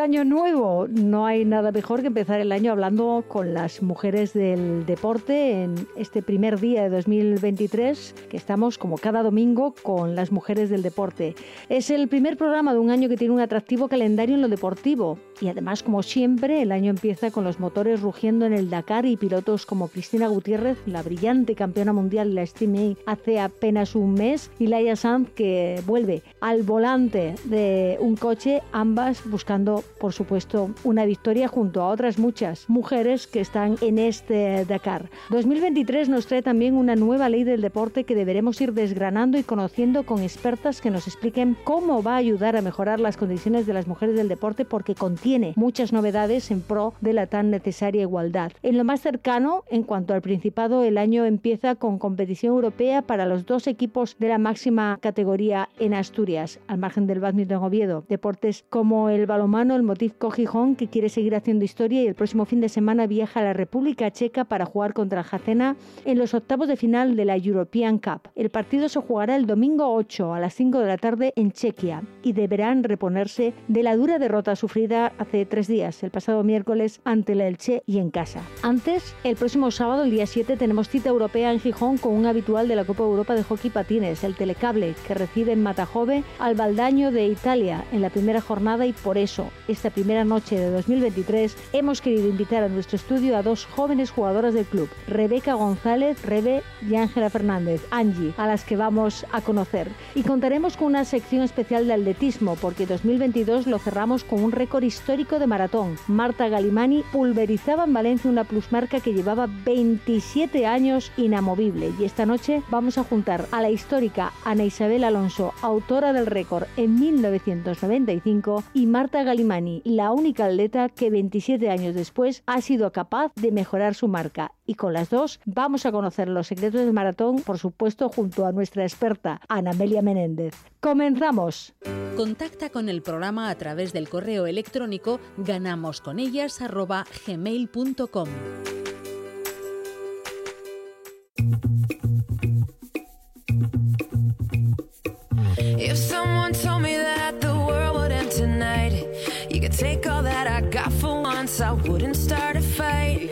Año nuevo. No hay nada mejor que empezar el año hablando con las mujeres del deporte en este primer día de 2023, que estamos como cada domingo con las mujeres del deporte. Es el primer programa de un año que tiene un atractivo calendario en lo deportivo. Y además, como siempre, el año empieza con los motores rugiendo en el Dakar y pilotos como Cristina Gutiérrez, la brillante campeona mundial de la Steam hace apenas un mes, y Laia Sanz, que vuelve al volante de un coche, ambas buscando por supuesto, una victoria junto a otras muchas mujeres que están en este Dakar. 2023 nos trae también una nueva ley del deporte que deberemos ir desgranando y conociendo con expertas que nos expliquen cómo va a ayudar a mejorar las condiciones de las mujeres del deporte porque contiene muchas novedades en pro de la tan necesaria igualdad. En lo más cercano, en cuanto al Principado, el año empieza con competición europea para los dos equipos de la máxima categoría en Asturias, al margen del badminton Oviedo. Deportes como el baloncesto mano el Motiv Gijón, que quiere seguir haciendo historia y el próximo fin de semana viaja a la República Checa para jugar contra el Jacena en los octavos de final de la European Cup. El partido se jugará el domingo 8 a las 5 de la tarde en Chequia y deberán reponerse de la dura derrota sufrida hace tres días, el pasado miércoles, ante el Elche y en casa. Antes, el próximo sábado, el día 7, tenemos cita europea en Gijón con un habitual de la Copa Europa de Hockey Patines, el Telecable, que recibe en Matajove al Baldaño de Italia en la primera jornada y por eso esta primera noche de 2023, hemos querido invitar a nuestro estudio a dos jóvenes jugadoras del club, Rebeca González, Rebe y Ángela Fernández, Angie, a las que vamos a conocer. Y contaremos con una sección especial de atletismo, porque 2022 lo cerramos con un récord histórico de maratón. Marta Galimani pulverizaba en Valencia una plusmarca que llevaba 27 años inamovible. Y esta noche vamos a juntar a la histórica Ana Isabel Alonso, autora del récord en 1995, y Marta Galimani, la única atleta que 27 años después ha sido capaz de mejorar su marca. Y con las dos vamos a conocer los secretos del maratón, por supuesto, junto a nuestra experta, Ana Amelia Menéndez. ¡Comenzamos! Contacta con el programa a través del correo electrónico ganamosconellas.gmail.com If someone told me that the you could take all that I got for once, I wouldn't start a fight.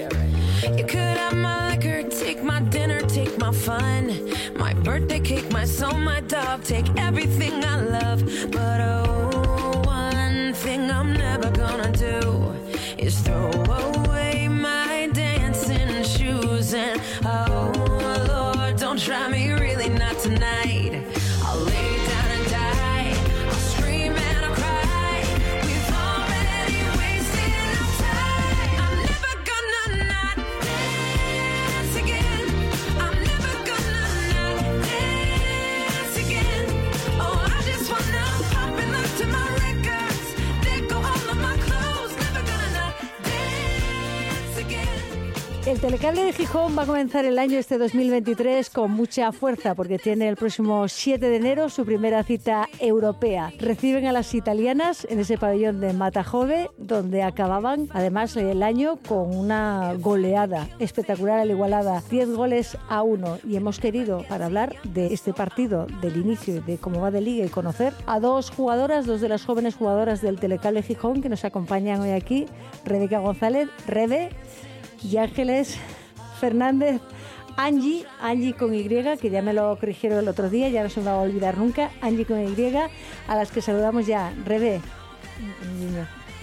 You could have my liquor, take my dinner, take my fun, my birthday cake, my soul, my dog, take everything I love. But oh, one thing I'm never gonna do is throw away my dancing shoes. And oh, Lord, don't try me really not tonight. El Telecable de Gijón va a comenzar el año este 2023 con mucha fuerza porque tiene el próximo 7 de enero su primera cita europea. Reciben a las italianas en ese pabellón de Matajove donde acababan además el año con una goleada espectacular al igualada, 10 goles a 1 y hemos querido para hablar de este partido, del inicio y de cómo va de liga y conocer a dos jugadoras, dos de las jóvenes jugadoras del Telecable Gijón que nos acompañan hoy aquí, Rebeca González, Rebe y Ángeles Fernández. Angie, Angie con Y, que ya me lo corrigieron el otro día, ya no se me va a olvidar nunca, Angie con Y, a las que saludamos ya. Rebe,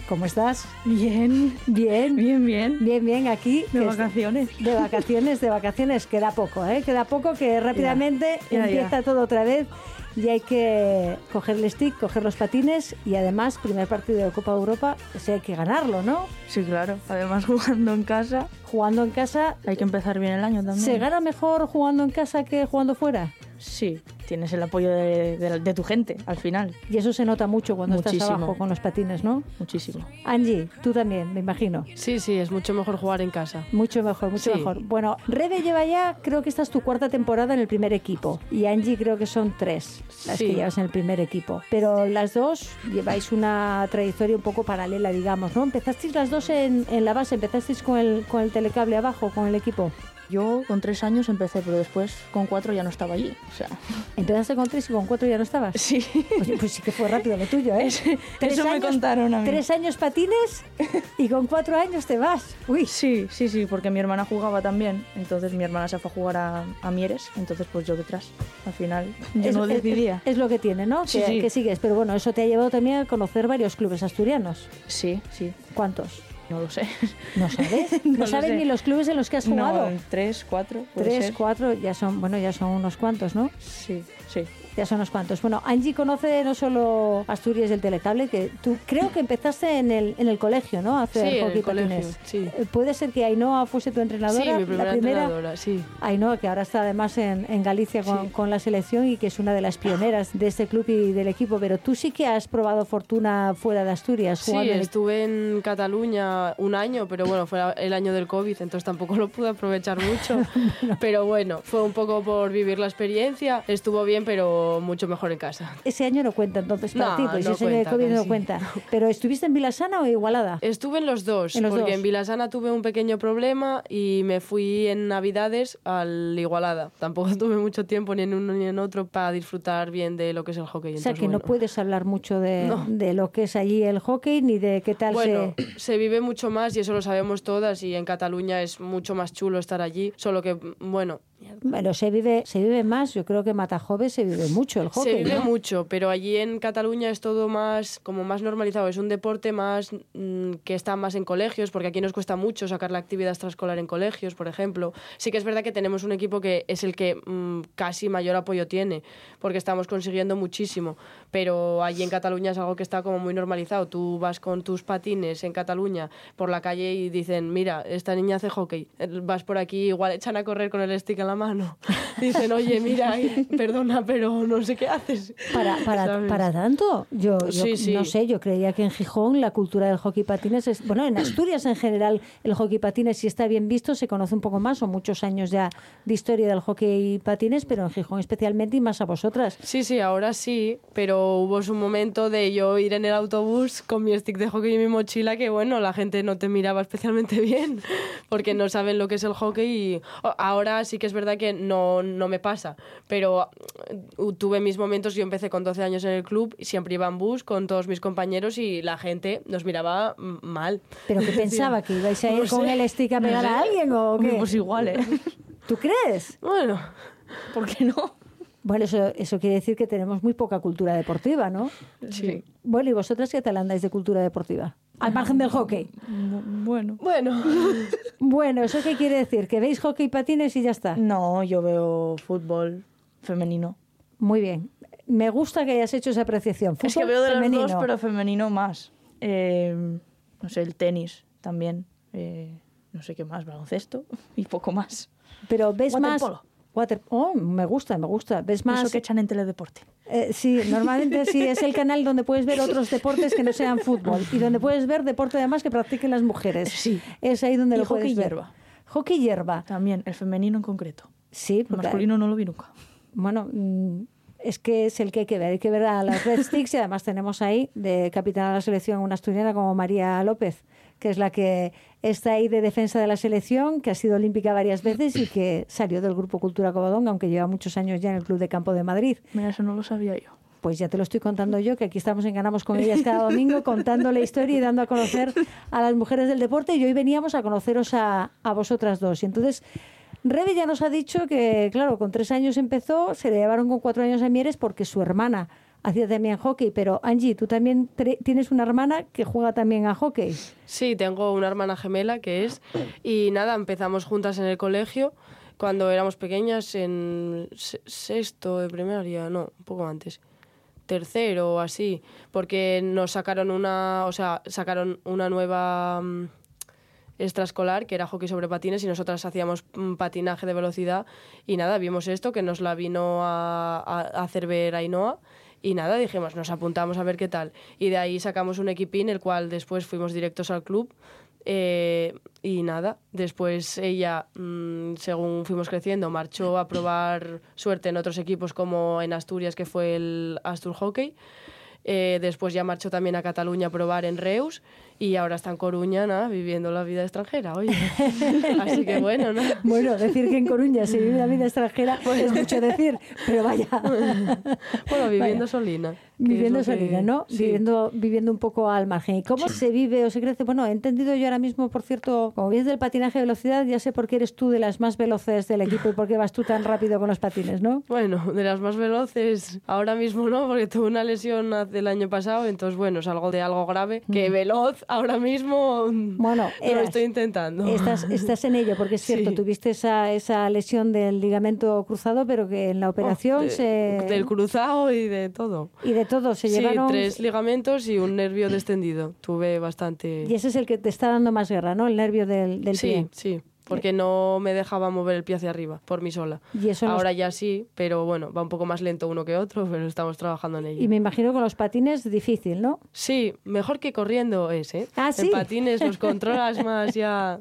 ¿cómo estás? Bien, Bien, bien, bien. bien, bien, aquí. De vacaciones. De vacaciones, de vacaciones, queda poco, ¿eh? Queda poco que rápidamente Ya, ya. empieza todo otra vez y hay que coger el stick, coger los patines y además, primer partido de Copa Europa, ese hay que ganarlo, ¿no? Sí, claro. Además, jugando en casa, Jugando en casa, hay que empezar bien el año también. ¿se gana mejor jugando en casa que jugando fuera? Sí, tienes el apoyo de, de- de tu gente al final. Y eso se nota mucho cuando estás abajo con los patines, ¿no? Muchísimo. Angie, tú también, me imagino. Sí, sí, es mucho mejor jugar en casa. Mucho mejor, mucho Sí. mejor. Bueno, Rebe lleva ya, creo que esta es tu cuarta temporada en el primer equipo. Y Angie creo que son tres las Sí. que llevas en el primer equipo. Pero las dos lleváis una trayectoria un poco paralela, digamos, ¿no? Empezasteis las dos en, en la base, empezasteis con el, con el telecable abajo, con el equipo. Yo con tres años empecé, pero después con cuatro ya no estaba allí. O sea, Empezaste con tres y con cuatro ya no estabas. sí. Pues sí que fue rápido lo tuyo, ¿eh? eso me contaron a mí. Tres años patines y con cuatro años te vas. Uy, Sí, sí, sí, porque mi hermana jugaba también. Entonces mi hermana se fue a jugar a, a Mieres, entonces pues yo detrás. Al final yo es, no es- decidía. es lo que tiene, ¿no? Sí, que, sí. que sigues. Pero bueno, eso te ha llevado también a conocer varios clubes asturianos. Sí, sí, ¿Cuántos? No lo sé. ¿No sabes? ¿No, sabes ni los clubes en los que has jugado? No, tres, cuatro. Tres, ser. cuatro, ya son, bueno, ya son unos cuantos, ¿no? Sí, sí. Ya son unos cuantos. Bueno, Angie conoce no solo Asturias del telecable, que tú creo que empezaste en el, en el colegio, ¿no? A hacer Sí, hockey patines. sí. Eh, ¿Puede ser que Ainhoa fuese tu entrenadora? Sí, mi primera la primera. entrenadora, sí. Ainhoa, que ahora está además en, en Galicia con, Sí. con la selección y que es una de las pioneras de este club y del equipo, pero tú sí que has probado fortuna fuera de Asturias. Sí, jugando estuve en Cataluña un año, pero bueno, fue el año del COVID, entonces tampoco lo pude aprovechar mucho. Pero bueno, fue un poco por vivir la experiencia. Estuvo bien, pero mucho mejor en casa. Ese año no cuenta entonces para No, ti, pues no ese año de cuenta, COVID no casi. cuenta. Pero ¿estuviste en Vilasana o Igualada? Estuve en los dos, En los porque dos. en Vilasana tuve un pequeño problema y me fui en Navidades al Igualada. Tampoco tuve mucho tiempo ni en uno ni en otro para disfrutar bien de lo que es el hockey. O sea entonces, que no bueno. puedes hablar mucho de, No. de lo que es allí el hockey ni de qué tal Bueno, se... se vive mucho más y eso lo sabemos todas y en Cataluña es mucho más chulo estar allí, solo que, bueno, Bueno, se vive, se vive más, yo creo que en Matajove se vive mucho el hockey, se vive ¿no? mucho, pero allí en Cataluña es todo más, como más normalizado, es un deporte más mm, que está más en colegios, porque aquí nos cuesta mucho sacar la actividad extraescolar en colegios, por ejemplo. Sí que es verdad que tenemos un equipo que es el que mm, casi mayor apoyo tiene, porque estamos consiguiendo muchísimo, pero allí en Cataluña es algo que está como muy normalizado. Tú vas con tus patines en Cataluña por la calle y dicen, mira, esta niña hace hockey, vas por aquí, igual echan a correr con el stick la mano. Dicen, oye, mira, ay, perdona, pero no sé qué haces. Para, para, para tanto, yo, yo Sí, sí. no sé, yo creía que en Gijón la cultura del hockey patines es, bueno, en Asturias en general el hockey patines si está bien visto se conoce un poco más, son muchos años ya de historia del hockey patines, pero en Gijón especialmente y más a vosotras. Sí, sí, ahora sí, pero hubo un momento de yo ir en el autobús con mi stick de hockey y mi mochila que, bueno, la gente no te miraba especialmente bien porque no saben lo que es el hockey y o- ahora sí que es verdad que no, no me pasa, pero uh, tuve mis momentos, yo empecé con 12 años en el club y siempre iba en bus con todos mis compañeros y la gente nos miraba mal. Pero que pensaba que ibais a ir No con sé, el stick a no pegar sé. a alguien o qué? Pues igual, ¿eh? ¿Tú crees? Bueno, ¿Por qué no? Bueno, eso, eso quiere decir que tenemos muy poca cultura deportiva, ¿no? sí. Bueno, ¿y vosotras qué tal andáis de cultura deportiva? Al margen del hockey. Bu- Bueno. Bueno, Bueno, ¿eso qué quiere decir? ¿Que veis hockey y patines y ya está? No, yo veo fútbol femenino. Muy bien. Me gusta que hayas hecho esa apreciación. Es que Fútbol veo de femenino. los dos, pero femenino más. Eh, no sé, el tenis también. Eh, no sé qué más, baloncesto y poco más. Pero ves más... Water... Oh, me gusta, me gusta. ¿Ves más...? Eso que echan en teledeporte. Eh, sí, normalmente sí, es el canal donde puedes ver otros deportes que no sean fútbol y donde puedes ver deporte además que practiquen las mujeres. Sí. Es ahí donde Y lo puedes hockey ver. hierba. Hockey hierba. También, el femenino en concreto. Sí, El porque- masculino no lo vi nunca. Bueno, mm, es que es el que hay que ver. Hay que ver a las Red Sticks y además tenemos ahí de capitana de la selección una asturiana como María López, que es la que está ahí de defensa de la selección, que ha sido olímpica varias veces y que salió del Grupo Cultura Covadonga, aunque lleva muchos años ya en el Club de Campo de Madrid. Mira, eso no lo sabía yo. Pues ya te lo estoy contando yo, que aquí estamos en Ganamos con ellas cada domingo, contando la historia y dando a conocer a las mujeres del deporte. Y hoy veníamos a conoceros a, a vosotras dos. Y entonces, Rebe ya nos ha dicho que, claro, con tres años empezó, se le llevaron con cuatro años a Mieres porque su hermana hacía también hockey. Pero Angie, tú también tienes una hermana que juega también a hockey. Sí, tengo una hermana gemela que es. Y nada, empezamos juntas en el colegio cuando éramos pequeñas, en se- sexto de primaria, no, un poco antes. Tercero o así, porque nos sacaron una, o sea, sacaron una nueva mm, extraescolar, que era hockey sobre patines, y nosotras hacíamos mm, patinaje de velocidad. Y nada, vimos esto, que nos la vino a, a- a hacer ver Ainhoa. Y nada, dijimos, nos apuntamos a ver qué tal. Y de ahí sacamos un equipín, el cual después fuimos directos al club. Eh, y nada, después ella, mm, según fuimos creciendo, marchó a probar suerte en otros equipos como en Asturias, que fue el Astur Hockey. Eh, después ya marchó también a Cataluña a probar en Reus y ahora está en Coruña, nada, viviendo la vida extranjera, oye. Así que bueno, ¿no? Bueno, decir que en Coruña se vive la vida extranjera es mucho decir, pero vaya. Bueno, viviendo Vaya. solina. Viviendo que- solina, ¿no? sí. Viviendo, viviendo un poco al margen. ¿Y cómo se vive o se crece? Bueno, he entendido yo ahora mismo, por cierto, como vienes del patinaje de velocidad, ya sé por qué eres tú de las más veloces del equipo y por qué vas tú tan rápido con los patines, ¿no? Bueno, de las más veloces, ahora mismo no, porque tuve una lesión hace el año pasado, entonces bueno, es algo de algo grave, que veloz ahora mismo Bueno, lo eras. estoy intentando. Estás, estás en ello, porque es cierto, Sí. tuviste esa, esa lesión del ligamento cruzado, pero que en la operación Oh, de- se... Del cruzado y de todo. Y de todo, se sí, llevaron... tres ligamentos y un nervio descendido. Tuve bastante... Y ese es el que te está dando más guerra, ¿no? El nervio del, del sí, pie. sí, porque no me dejaba mover el pie hacia arriba por mí sola. Y eso los- Ahora ya sí, pero bueno, va un poco más lento uno que otro, pero estamos trabajando en ello. Y me imagino con los patines difícil, ¿no? Sí, mejor que corriendo es, ¿eh? Ah, ¿sí? En patines los controlas más ya...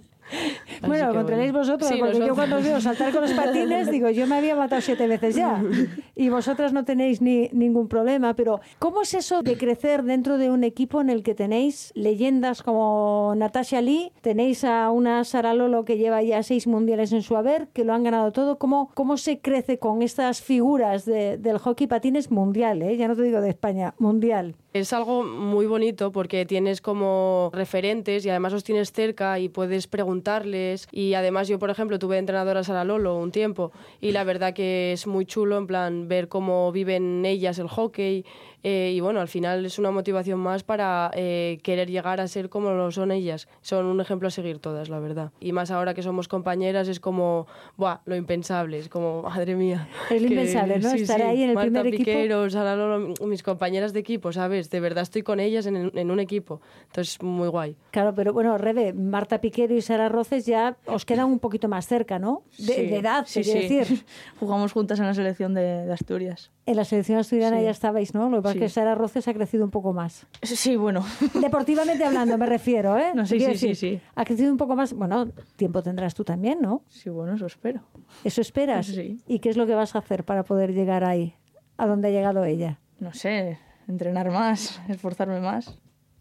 Bueno, lo bueno. vosotros, Sí, porque yo cuando os veo saltar con los patines, digo, yo me había matado siete veces ya. Y vosotras no tenéis ni, ningún problema. Pero, ¿cómo es eso de crecer dentro de un equipo en el que tenéis leyendas como Natasha Lee, tenéis a una Sara Lolo que lleva ya seis mundiales en su haber, que lo han ganado todo? ¿Cómo, cómo se crece con estas figuras de- del hockey patines mundial? eh? Ya no te digo de España, mundial. Es algo muy bonito porque tienes como referentes y además los tienes cerca y puedes preguntarles. Y además yo, por ejemplo, tuve de entrenadora a Sara Lolo un tiempo y la verdad que es muy chulo en plan ver cómo viven ellas el hockey. Eh, y bueno, al final es una motivación más para eh, querer llegar a ser como lo son ellas. Son un ejemplo a seguir todas, la verdad. Y más ahora que somos compañeras es como, ¡buah! Lo impensable. Es como, madre mía. Es lo que- impensable, ¿no? Estar ahí en el Marta primer equipo. Piquero, Sara Lolo, mis compañeras de equipo, ¿sabes? De verdad estoy con ellas en, en un equipo. Entonces, muy guay. Claro, pero bueno, Rebe, Marta Piquero y Sara Roces ya os quedan un poquito más cerca, ¿no? De, Sí, de edad, sí, decir. Jugamos juntas en la selección de, de Asturias. En la selección asturiana Sí. ya estabais, ¿no? Lo que que. Sara Roces ha crecido un poco más. Sí, bueno. Deportivamente hablando, me refiero, ¿eh? No, sí, sí, sí, decir, sí. Ha crecido un poco más. Bueno, tiempo tendrás tú también, ¿no? Sí, bueno, eso espero. Eso esperas. Sí. ¿Y qué es lo que vas a hacer para poder llegar ahí, a donde ha llegado ella? No sé, entrenar más, esforzarme más.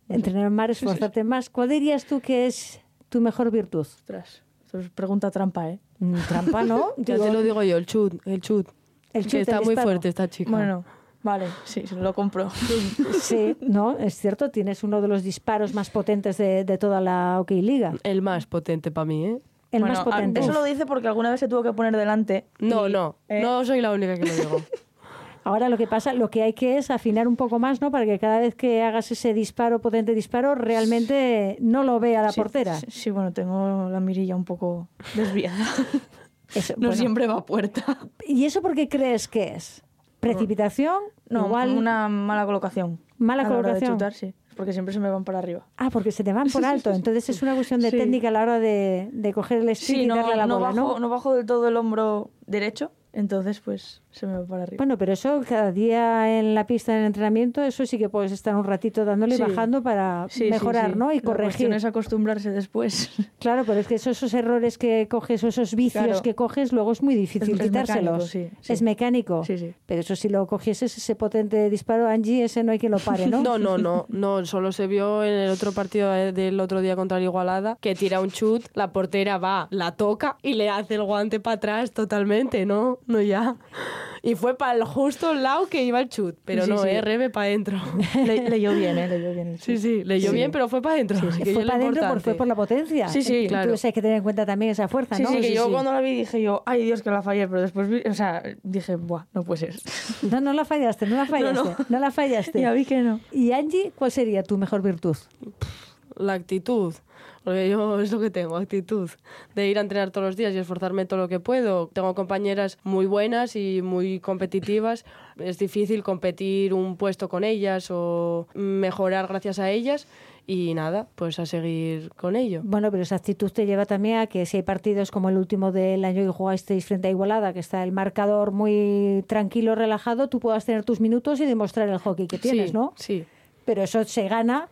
Entrenar más, esforzarte más. ¿Cuál dirías tú que es tu mejor virtud? Ostras, esto es pregunta trampa, ¿eh? Mm, Trampa, ¿no? Ya Digo, te lo digo yo, el chut, el chut. El Que está el muy disparo. fuerte esta chica. Bueno, vale, sí, se lo compro. Sí, no, es cierto, tienes uno de los disparos más potentes de, de toda la OK Liga. El más potente para mí, ¿eh? El Bueno, más potente. Eso lo dice porque alguna vez se tuvo que poner delante. No, y, no, eh, no soy la única que lo digo. Ahora lo que pasa, lo que hay que es afinar un poco más, ¿no? Para que cada vez que hagas ese disparo, potente disparo, realmente no lo vea la sí, portera. Sí, sí, bueno, tengo la mirilla un poco desviada. Eso, no bueno. siempre va a puerta. ¿Y eso por qué crees que es? ¿Precipitación? No, Igual... una mala colocación. Mala a la hora de colocación. chutar, sí. Porque siempre se me van para arriba. Ah, porque se te van por alto. Entonces es una cuestión de Sí. técnica a la hora de, de coger el stick Sí, y no, darle a la no bola, bajo, ¿no? no bajo del todo el hombro derecho, entonces pues se me va para arriba. Bueno, pero eso cada día en la pista en entrenamiento, eso sí que puedes estar un ratito dándole y Sí. bajando para Sí, mejorar, sí. ¿no? Y La corregir. cuestión es acostumbrarse después. Claro, pero es que esos, esos errores que coges o esos vicios Claro. que coges, luego es muy difícil Es- es quitárselos. mecánico, sí, sí. Es mecánico. Sí, sí. Pero eso si lo cogieses ese potente disparo, Angie, ese no hay quien lo pare, ¿no? No, no, no, no, solo se vio en el otro partido de- del otro día contra el Igualada que tira un chut, la portera va, la toca y le hace el guante para atrás totalmente, ¿no? No ya. Y fue para el justo lado que iba el chut, pero Sí, no, sí. eh, rebe para adentro. Le- leyó bien, ¿eh? Leyó bien. el Sí, sí, leyó Sí. bien, pero fue para adentro. fue para adentro porque importante. fue por la potencia. Sí, sí, claro. Entonces hay que tener en cuenta también esa fuerza, ¿no? sí, que yo cuando la vi dije yo, ay Dios que la fallé, pero después vi, o sea, dije, buah, no puede ser. No, no la fallaste, no la fallaste, no, no. la fallaste. Ya vi que no. Y Angie, ¿cuál sería tu mejor virtud? la actitud. Porque yo es lo que tengo, actitud. De ir a entrenar todos los días y esforzarme todo lo que puedo. Tengo compañeras muy buenas y muy competitivas. Es difícil competir un puesto con ellas o mejorar gracias a ellas. Y nada, pues a seguir con ello. Bueno, pero esa actitud te lleva también a que si hay partidos como el último del año que jugasteis frente a Igualada, que está el marcador muy tranquilo, relajado, tú puedas tener tus minutos y demostrar el hockey que tienes, sí, ¿no? Sí. Pero eso se gana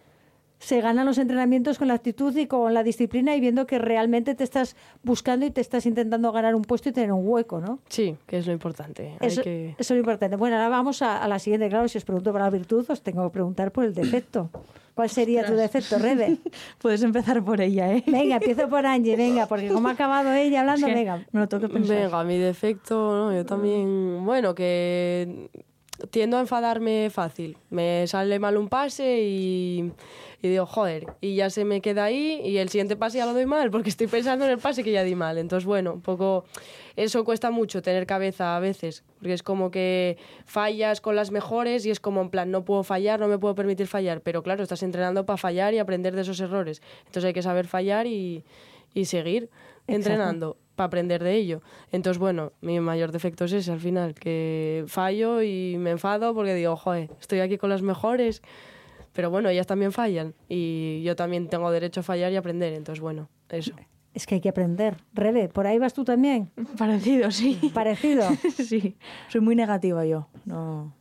se ganan los entrenamientos con la actitud y con la disciplina y viendo que realmente te estás buscando y te estás intentando ganar un puesto y tener un hueco, ¿no? Sí, que es lo importante. Hay Eso, que... eso es lo importante. Bueno, ahora vamos a, a la siguiente. Claro, si os pregunto por la virtud, os tengo que preguntar por el defecto. ¿Cuál sería tu defecto, Rebe? Puedes empezar por ella, ¿eh? Venga, empiezo por Angie, venga, porque como ha acabado ella hablando, Es que venga. Me lo tengo que pensar. Venga, mi defecto, ¿no? yo también, bueno, que tiendo a enfadarme fácil. Me sale mal un pase y, y digo, joder, y ya se me queda ahí y el siguiente pase ya lo doy mal porque estoy pensando en el pase que ya di mal. Entonces, bueno, un poco eso cuesta mucho tener cabeza a veces, porque es como que fallas con las mejores y es como en plan, no puedo fallar, no me puedo permitir fallar, pero claro, estás entrenando para fallar y aprender de esos errores. Entonces hay que saber fallar y, y seguir entrenando para aprender de ello. Entonces, bueno, mi mayor defecto es ese al final, que fallo y me enfado porque digo, joder, estoy aquí con las mejores, pero bueno, ellas también fallan y yo también tengo derecho a fallar y aprender, entonces, bueno, eso. Es que hay que aprender. Rebe, ¿por ahí vas tú también? Parecido, sí. Parecido. sí. Soy muy negativa yo. No,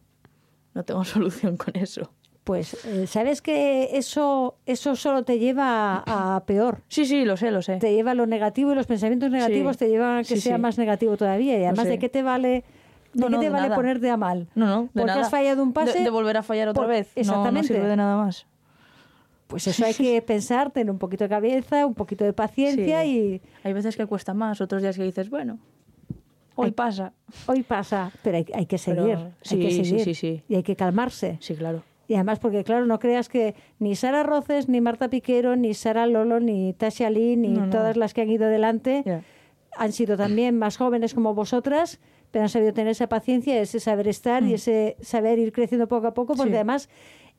no tengo solución con eso. Pues, eh, ¿sabes que eso, eso solo te lleva a, peor? Sí, sí, lo sé, lo sé. Te lleva a lo negativo y los pensamientos negativos te llevan a que Sí, sea sí. más negativo todavía. Y además. ¿de qué te vale, de No, qué no, te de vale nada. ponerte a mal? No, no, de Porque nada. has fallado un pase. De, de volver a fallar otra por- vez. No- Exactamente. No, sirve de nada más. Pues eso hay que pensar, tener un poquito de cabeza, un poquito de paciencia Sí. y Hay veces que cuesta más, otros días que dices, bueno, hoy Hay- pasa. hoy pasa, pero hay, hay que Pero- seguir. sí, hay que sí, seguir. sí, sí. Y hay que calmarse. Sí, claro. Y además, porque claro, no creas que ni Sara Roces, ni Marta Piquero, ni Sara Lolo, ni Tasha Lee, ni No, no. todas las que han ido delante han sido también más jóvenes como vosotras, pero han sabido tener esa paciencia, ese saber estar y ese saber ir creciendo poco a poco, porque Mm. Sí. además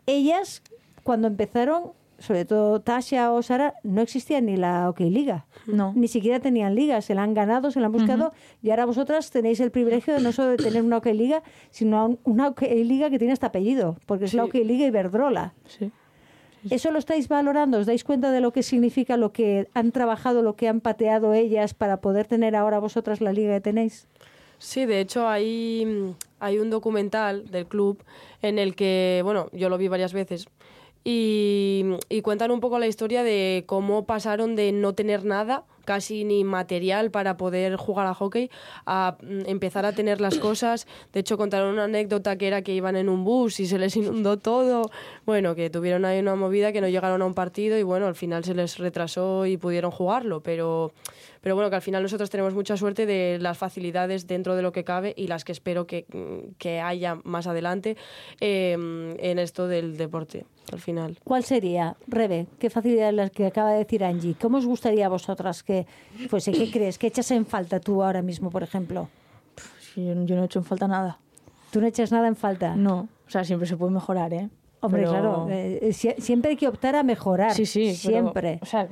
ellas, cuando empezaron, sobre todo Tasha o Sara, no existía ni la OK Liga. No. Ni siquiera tenían ligas, se la han ganado, se la han buscado y ahora vosotras tenéis el privilegio de no solo de tener una OK Liga, sino un- una OK Liga que tiene este apellido, porque es la OK Liga Iberdrola. Sí. ¿Eso lo estáis valorando? ¿Os dais cuenta de lo que significa lo que han trabajado, lo que han pateado ellas para poder tener ahora vosotras la liga que tenéis? Sí, de hecho hay, hay un documental del club en el que, bueno, yo lo vi varias veces y, y cuentan un poco la historia de cómo pasaron de no tener nada, casi ni material para poder jugar a hockey, a mm, empezar a tener las cosas. De hecho, contaron una anécdota que era que iban en un bus y se les inundó todo. Bueno, que tuvieron ahí una movida que no llegaron a un partido y bueno, al final se les retrasó y pudieron jugarlo, pero... Pero bueno, que al final nosotros tenemos mucha suerte de las facilidades dentro de lo que cabe y las que espero que, que haya más adelante eh, en esto del deporte, al final. ¿Cuál sería, Rebe? ¿Qué facilidad las que acaba de decir Angie? ¿Cómo os gustaría a vosotras que fuese? ¿Qué crees? ¿Qué echas en falta tú ahora mismo, por ejemplo? Sí, yo, yo no he hecho en falta nada. ¿Tú no echas nada en falta? No. O sea, siempre se puede mejorar, ¿eh? Hombre, Pero- claro. eh, sie- siempre hay que optar a mejorar. Sí, sí. pero, Siempre. o sea,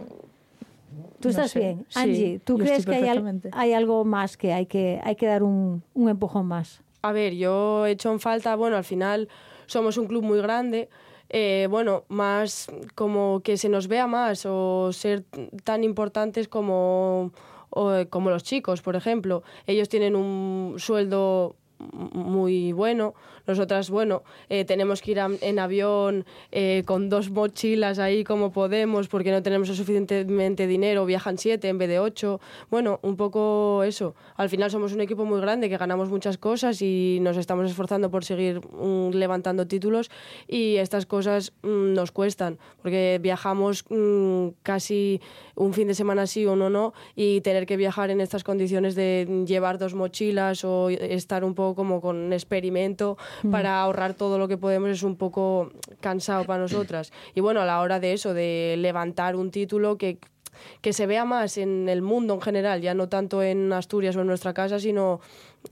Tú no estás sé. bien. Sí, Angie, ¿tú yo crees que hay, al- perfectamente. hay algo más que hay que, hay que dar un, un empujón más? A ver, yo he hecho en falta, bueno, al final somos un club muy grande, eh, bueno, más como que se nos vea más o ser tan importantes como, o, como los chicos, por ejemplo. Ellos tienen un sueldo muy bueno. Nosotras, bueno, eh, tenemos que ir a- en avión eh, con dos mochilas ahí como podemos porque no tenemos suficientemente dinero, viajan siete en vez de ocho. Bueno, un poco eso. Al final somos un equipo muy grande que ganamos muchas cosas y nos estamos esforzando por seguir mm, levantando títulos y estas cosas mm, nos cuestan porque viajamos mm, casi un fin de semana sí o no no y tener que viajar en estas condiciones de llevar dos mochilas o estar un poco como con experimento para ahorrar todo lo que podemos es un poco cansado para nosotras. Y bueno, a la hora de eso, de levantar un título que que se vea más en el mundo en general, ya no tanto en Asturias o en nuestra casa, sino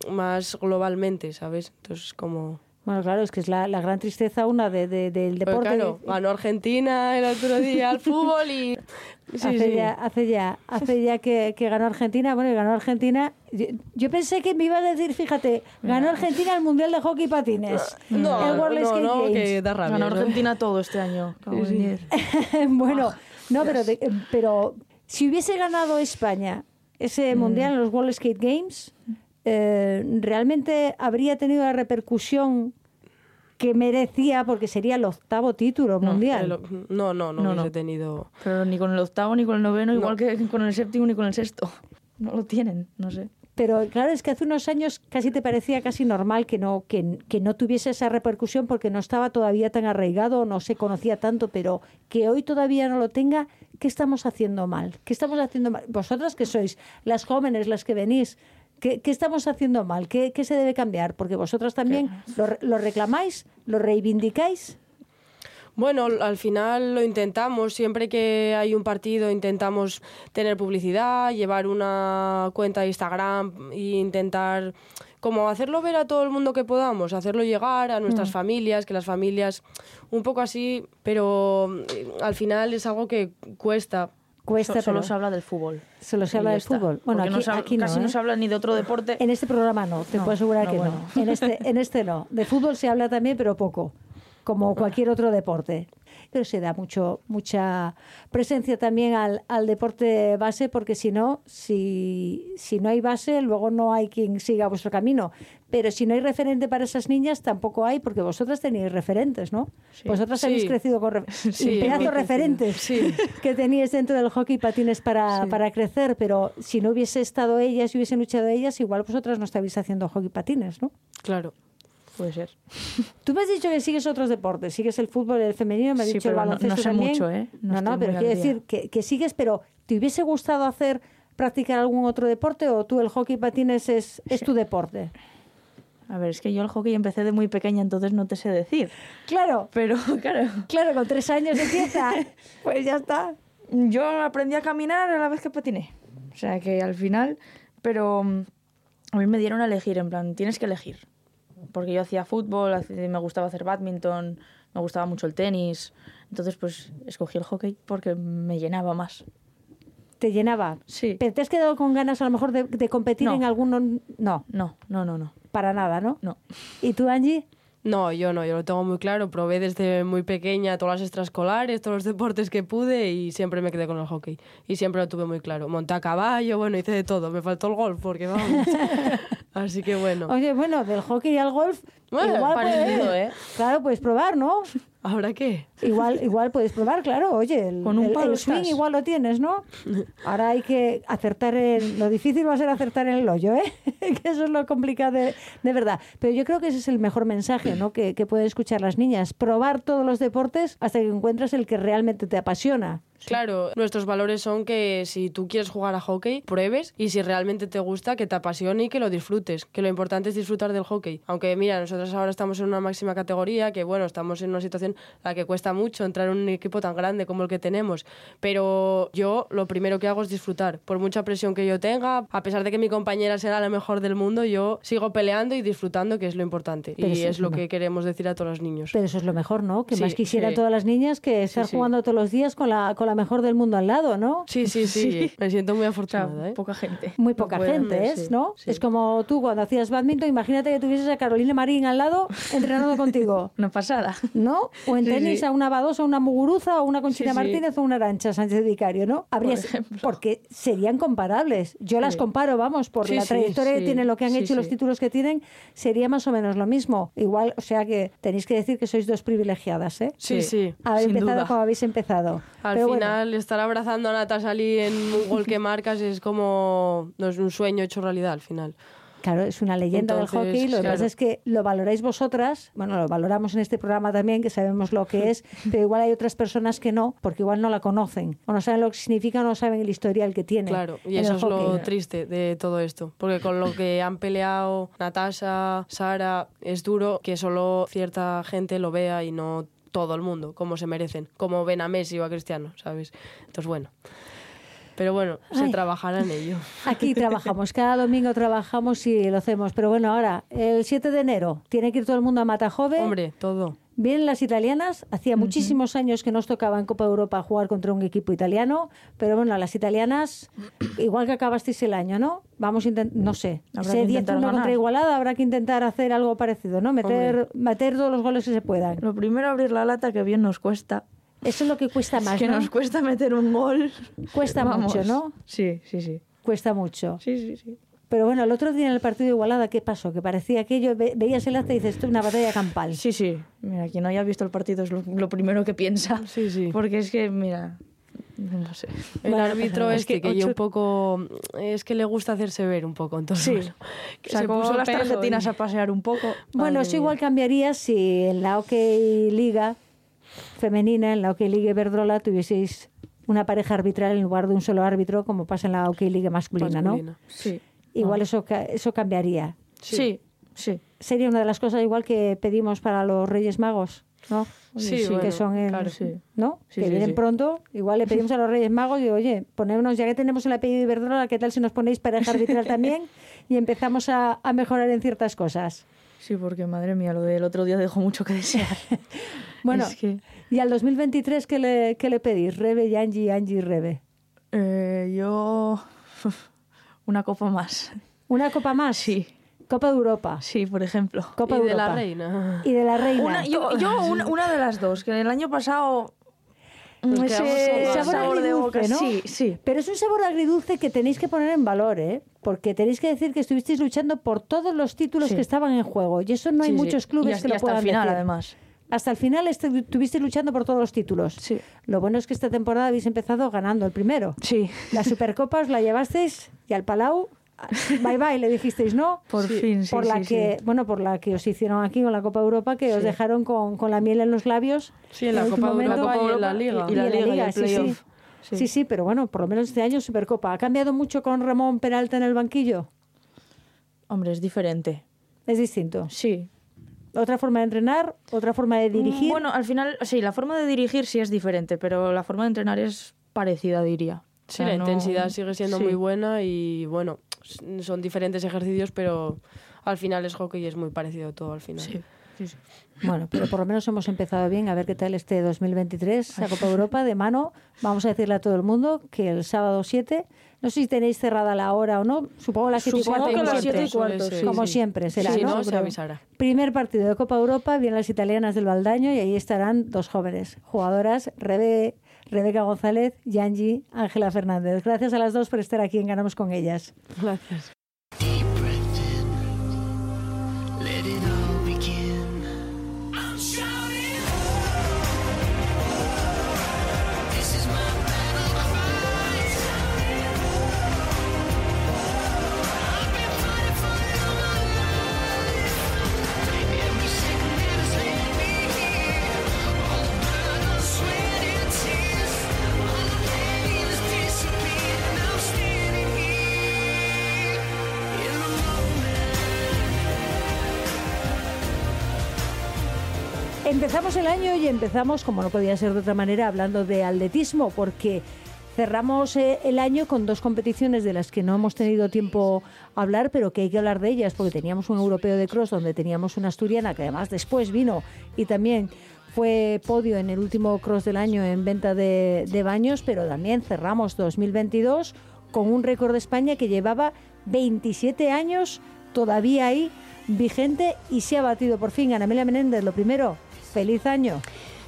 más globalmente, ¿sabes? Entonces, como... Bueno, claro, es que es la, la gran tristeza una de, de- del Pues deporte. claro, ganó Argentina el otro día al fútbol y... Sí, hace, sí. Ya, hace ya, hace ya que, que ganó Argentina. Bueno, y ganó Argentina. Yo, yo pensé que me ibas a decir, fíjate, ganó Argentina el Mundial de Hockey Patines. No, el World no, Skate no, Games. que da rabia. Ganó ¿no? Argentina todo este año. Bueno, no, pero, de- pero si hubiese ganado España ese Mm. mundial en los World Skate Games, eh, realmente habría tenido la repercusión que merecía porque sería el octavo título mundial. El- No, no, no, No, no. tenido... Pero ni con el octavo, ni con el noveno, igual que con el séptimo, ni con el sexto. No lo tienen, no sé. Pero claro, es que hace unos años casi te parecía casi normal que no, que, que no tuviese esa repercusión porque no estaba todavía tan arraigado, no se conocía tanto, pero que hoy todavía no lo tenga, ¿qué estamos haciendo mal? ¿Qué estamos haciendo mal? Vosotras que sois las jóvenes, las que venís, ¿qué, qué estamos haciendo mal? ¿Qué, qué se debe cambiar? Porque vosotras también lo, lo reclamáis, lo reivindicáis. Bueno, al final lo intentamos. Siempre que hay un partido intentamos tener publicidad, llevar una cuenta de Instagram e intentar como hacerlo ver a todo el mundo que podamos, hacerlo llegar a nuestras familias, que las familias un poco así, pero eh, al final es algo que cuesta. Cuesta, So- solo pero se habla del fútbol. solo se habla del está. fútbol. Bueno, Porque aquí no aquí no, casi ¿eh? no se habla ni de otro deporte. En este programa no, te No, puedo asegurar no, que bueno. no. En este, en este no. De fútbol se habla también, pero poco, como cualquier otro deporte. Pero se da mucho, mucha presencia también al, al deporte base, porque si no, si, si no hay base, luego no hay quien siga vuestro camino. Pero si no hay referente para esas niñas, tampoco hay, porque vosotras tenéis referentes, ¿no? Vosotras Sí. habéis crecido con Sí, pedazos referentes Sí. que teníais dentro del hockey patines para, para crecer, pero si no hubiese estado ellas y hubiesen luchado ellas, igual vosotras no estabais haciendo hockey patines, ¿no? Claro. Puede ser. Tú me has dicho que sigues otros deportes, sigues el fútbol, el femenino, me has Sí, dicho el pero no- no baloncesto sé también. mucho, ¿eh? No No, no, pero quiero decir que, que sigues, pero ¿te hubiese gustado hacer, practicar algún otro deporte o tú el hockey patines es, es tu deporte? A ver, es que yo el hockey empecé de muy pequeña, entonces no te sé decir. Claro, Pero, claro, claro, con tres años empieza, pues ya está. yo aprendí a caminar a la vez que patiné. O sea que al final, pero mm, a mí me dieron a elegir, en plan, tienes que elegir. Porque yo hacía fútbol, me gustaba hacer badminton, me gustaba mucho el tenis. Entonces, pues escogí el hockey porque me llenaba más. Te llenaba. Sí. ¿Pero te has quedado con ganas a lo mejor de, de competir No. en alguno? No, No, no, no, no. para nada, ¿no? No. ¿Y tú, Angie? No, yo no, yo lo tengo muy claro. Probé desde muy pequeña todas las extraescolares, todos los deportes que pude y siempre me quedé con el hockey. Y siempre lo tuve muy claro. Monté a caballo, bueno, hice de todo. Me faltó el golf porque vamos. Así que bueno. Oye, bueno, del hockey al golf, Bueno, igual parecido, puedes- ¿eh? Claro, puedes probar, ¿no? ¿Ahora qué? Igual, igual puedes probar, claro. Oye, el, Con un el- el swing igual lo tienes, ¿no? Ahora hay que acertar en... Lo difícil va a ser acertar en el hoyo, ¿eh? que eso es lo complicado de, de verdad. Pero yo creo que ese es el mejor mensaje, ¿no? Que, que pueden escuchar las niñas. Probar todos los deportes hasta que encuentres el que realmente te apasiona. Claro, nuestros valores son que si tú quieres jugar a hockey, pruebes y si realmente te gusta, que te apasione y que lo disfrutes. Que lo importante es disfrutar del hockey. Aunque mira, nosotros ahora estamos en una máxima categoría, que bueno, estamos en una situación en la que cuesta mucho entrar en un equipo tan grande como el que tenemos. Pero yo lo primero que hago es disfrutar. Por mucha presión que yo tenga, a pesar de que mi compañera será la mejor del mundo, yo sigo peleando y disfrutando, que es lo importante. Pero y es lo que queremos decir a todos los niños. Pero eso es lo mejor, ¿no? Que Sí, más quisieran sí. todas las niñas que estar jugando todos los días con la, con la mejor del mundo al lado, ¿no? Sí, sí, sí. Me siento muy afortunada. ¿eh? poca gente. Muy poca gente, ¿es? sí, ¿no? sí. Es como tú cuando hacías badminton, imagínate que tuvieses a Carolina Marín al lado entrenando contigo. Una pasada. ¿No? O en tenis a una Badosa, una Muguruza, o una Conchita. Martínez o una Arancha Sánchez Vicario, ¿no? Habría, ejemplo. porque serían comparables. Yo las comparo, vamos, por la trayectoria que tienen, lo que han hecho y los títulos que tienen, sería más o menos lo mismo. Igual, o sea que tenéis que decir que sois dos privilegiadas, ¿eh? Sí, sí. Haber sin empezado duda. como habéis empezado. Al Pero final, estar abrazando a Nata Salí en un gol que marcas es como. No es un sueño hecho realidad al final. Claro, es una leyenda Entonces, del hockey. Lo que claro. pasa es que lo valoráis vosotras, bueno, lo valoramos en este programa también, que sabemos lo que es, pero igual hay otras personas que no, porque igual no la conocen, o no saben lo que significa, o no saben el historial que tiene. Claro, y eso es lo triste de todo esto. Porque con lo que han peleado Natasha, Sara, es duro que solo cierta gente lo vea y no todo el mundo, como se merecen. Como ven a Messi o a Cristiano, ¿sabes? Entonces, bueno. Pero bueno, se Ay. trabajará en ello. Aquí trabajamos, cada domingo trabajamos y lo hacemos. Pero bueno, ahora, el 7 de enero, tiene que ir todo el mundo a Matajove. Hombre, todo. Vienen las italianas. Hacía muchísimos años que nos tocaba en Copa Europa jugar contra un equipo italiano. Pero bueno, las italianas, igual que acabasteis el año, ¿no? Vamos a intentar, no sé, Habrá ese que 10 intentar contra. Igualada habrá que intentar hacer algo parecido, ¿no? Meter, meter todos los goles que se puedan. Lo primero, abrir la lata, que bien nos cuesta. Eso es lo que cuesta más, es que ¿no? nos cuesta meter un gol. Cuesta Vamos. mucho, ¿no? Sí, sí, sí. Cuesta mucho. Sí, sí, sí. Pero bueno, el otro día en el partido de Igualada, ¿qué pasó? Que parecía aquello, ve- veías el acta y dices, esto es una batalla campal. Sí, sí. Mira, quien no haya visto el partido es lo, lo primero que piensa. Sí, sí. Porque es que, mira, no sé. El Bueno, árbitro es que que, yo ocho- un poco es que le gusta hacerse ver un poco, entonces Sí. bueno, que se puso las tarjetinas y- a pasear un poco. Bueno, eso mía. igual cambiaría si en la OK Liga femenina, en la OK Liga Iberdrola, tuvieseis una pareja arbitral en lugar de un solo árbitro, como pasa en la OK Liga masculina, ¿no? masculina. Sí. Igual eso, ca- eso cambiaría. Sí, sí. Sería una de las cosas igual que pedimos para los Reyes Magos, ¿no? Sí, que bueno, son en, claro. Sí. ¿no? Sí, que sí, vienen sí. pronto. Igual le pedimos a los Reyes Magos y oye, ponémonos, ya que tenemos el apellido de Iberdrola, ¿qué tal si nos ponéis pareja arbitral también? Y empezamos a, a mejorar en ciertas cosas. Sí, porque madre mía, lo del otro día dejó mucho que desear. Bueno, Es que- y al 2023, ¿qué le, qué le pedís? Rebe y Angie, Angie y Rebe. Eh, yo. Una copa más. ¿Una copa más? Sí, Copa de Europa. sí, por ejemplo. Copa y de de la Europa. reina. Y de la reina. Una, yo, yo una, una de las dos, que el año pasado. Nos mm, ese sabor agridulce, boca, ¿no? sí, sí. Pero es un sabor agridulce que tenéis que poner en valor, ¿eh? Porque tenéis que decir que estuvisteis luchando por todos los títulos Sí. que estaban en juego. Y eso no hay Sí, muchos clubes que y lo hasta puedan final, decir. además. Hasta el final estu- estuviste luchando por todos los títulos. Sí. Lo bueno es que esta temporada habéis empezado ganando el primero. Sí. La Supercopa os la llevasteis y al Palau, bye bye, le dijisteis no. Por fin, sí. por la sí, que, sí. bueno, por la que os hicieron aquí con la Copa Europa, que os dejaron con, con la miel en los labios. Sí, en la Copa Europa momento. y en la Liga. y la en Liga y el sí, sí. playoff. Sí. Sí. sí, pero bueno, por lo menos este año Supercopa. ¿Ha cambiado mucho con Ramón Peralta en el banquillo? Hombre, es diferente. Es distinto. Sí. Otra forma de entrenar, otra forma de dirigir. Mm, Bueno, al final, sí, la forma de dirigir sí es diferente, pero la forma de entrenar es parecida, diría. O Sí, sea, la no- intensidad sigue siendo sí. muy buena y bueno, son diferentes ejercicios, pero al final es hockey y es muy parecido todo al final. Sí, sí, sí. Bueno, pero por lo menos hemos empezado bien. A ver qué tal este 2023, la Copa Europa de mano. Vamos a decirle a todo el mundo que el sábado 7, no sé si tenéis cerrada la hora o no, supongo las 7 y Supongo cuarto. que como las siete y cuarto, Suele ser. sí, Como sí. siempre será, ¿no? no, se avisará. Primer partido de Copa Europa, vienen las italianas del Baldaño y ahí estarán dos jóvenes jugadoras, Rebe, Rebeca González y Angie Ángela Fernández. Gracias a las dos por estar aquí en Ganamos con ellas. Gracias. Empezamos, como no podía ser de otra manera, hablando de atletismo, porque cerramos eh, el año con dos competiciones de las que no hemos tenido tiempo a hablar, pero que hay que hablar de ellas, porque teníamos un europeo de cross donde teníamos una asturiana que además después vino y también fue podio en el último cross del año en venta de, baños, pero también cerramos 2022 con un récord de España que llevaba 27 años todavía ahí vigente y se ha batido por fin. Ana Menéndez, lo primero, feliz año.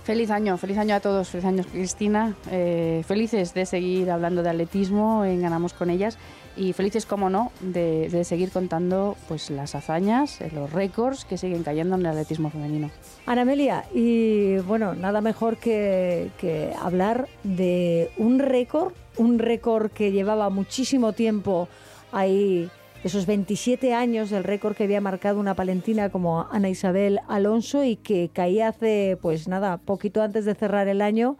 Feliz año, feliz año a todos, feliz año Cristina. Eh, felices de seguir hablando de atletismo en Ganamos con ellas y felices, como no, de, de seguir contando pues las hazañas, eh, los récords que siguen cayendo en el atletismo femenino. Ana Amelia, y bueno, nada mejor que, que hablar de un récord, un récord que llevaba muchísimo tiempo ahí, esos 27 años del récord que había marcado una palentina como Ana Isabel Alonso y que caía hace, pues nada, poquito antes de cerrar el año,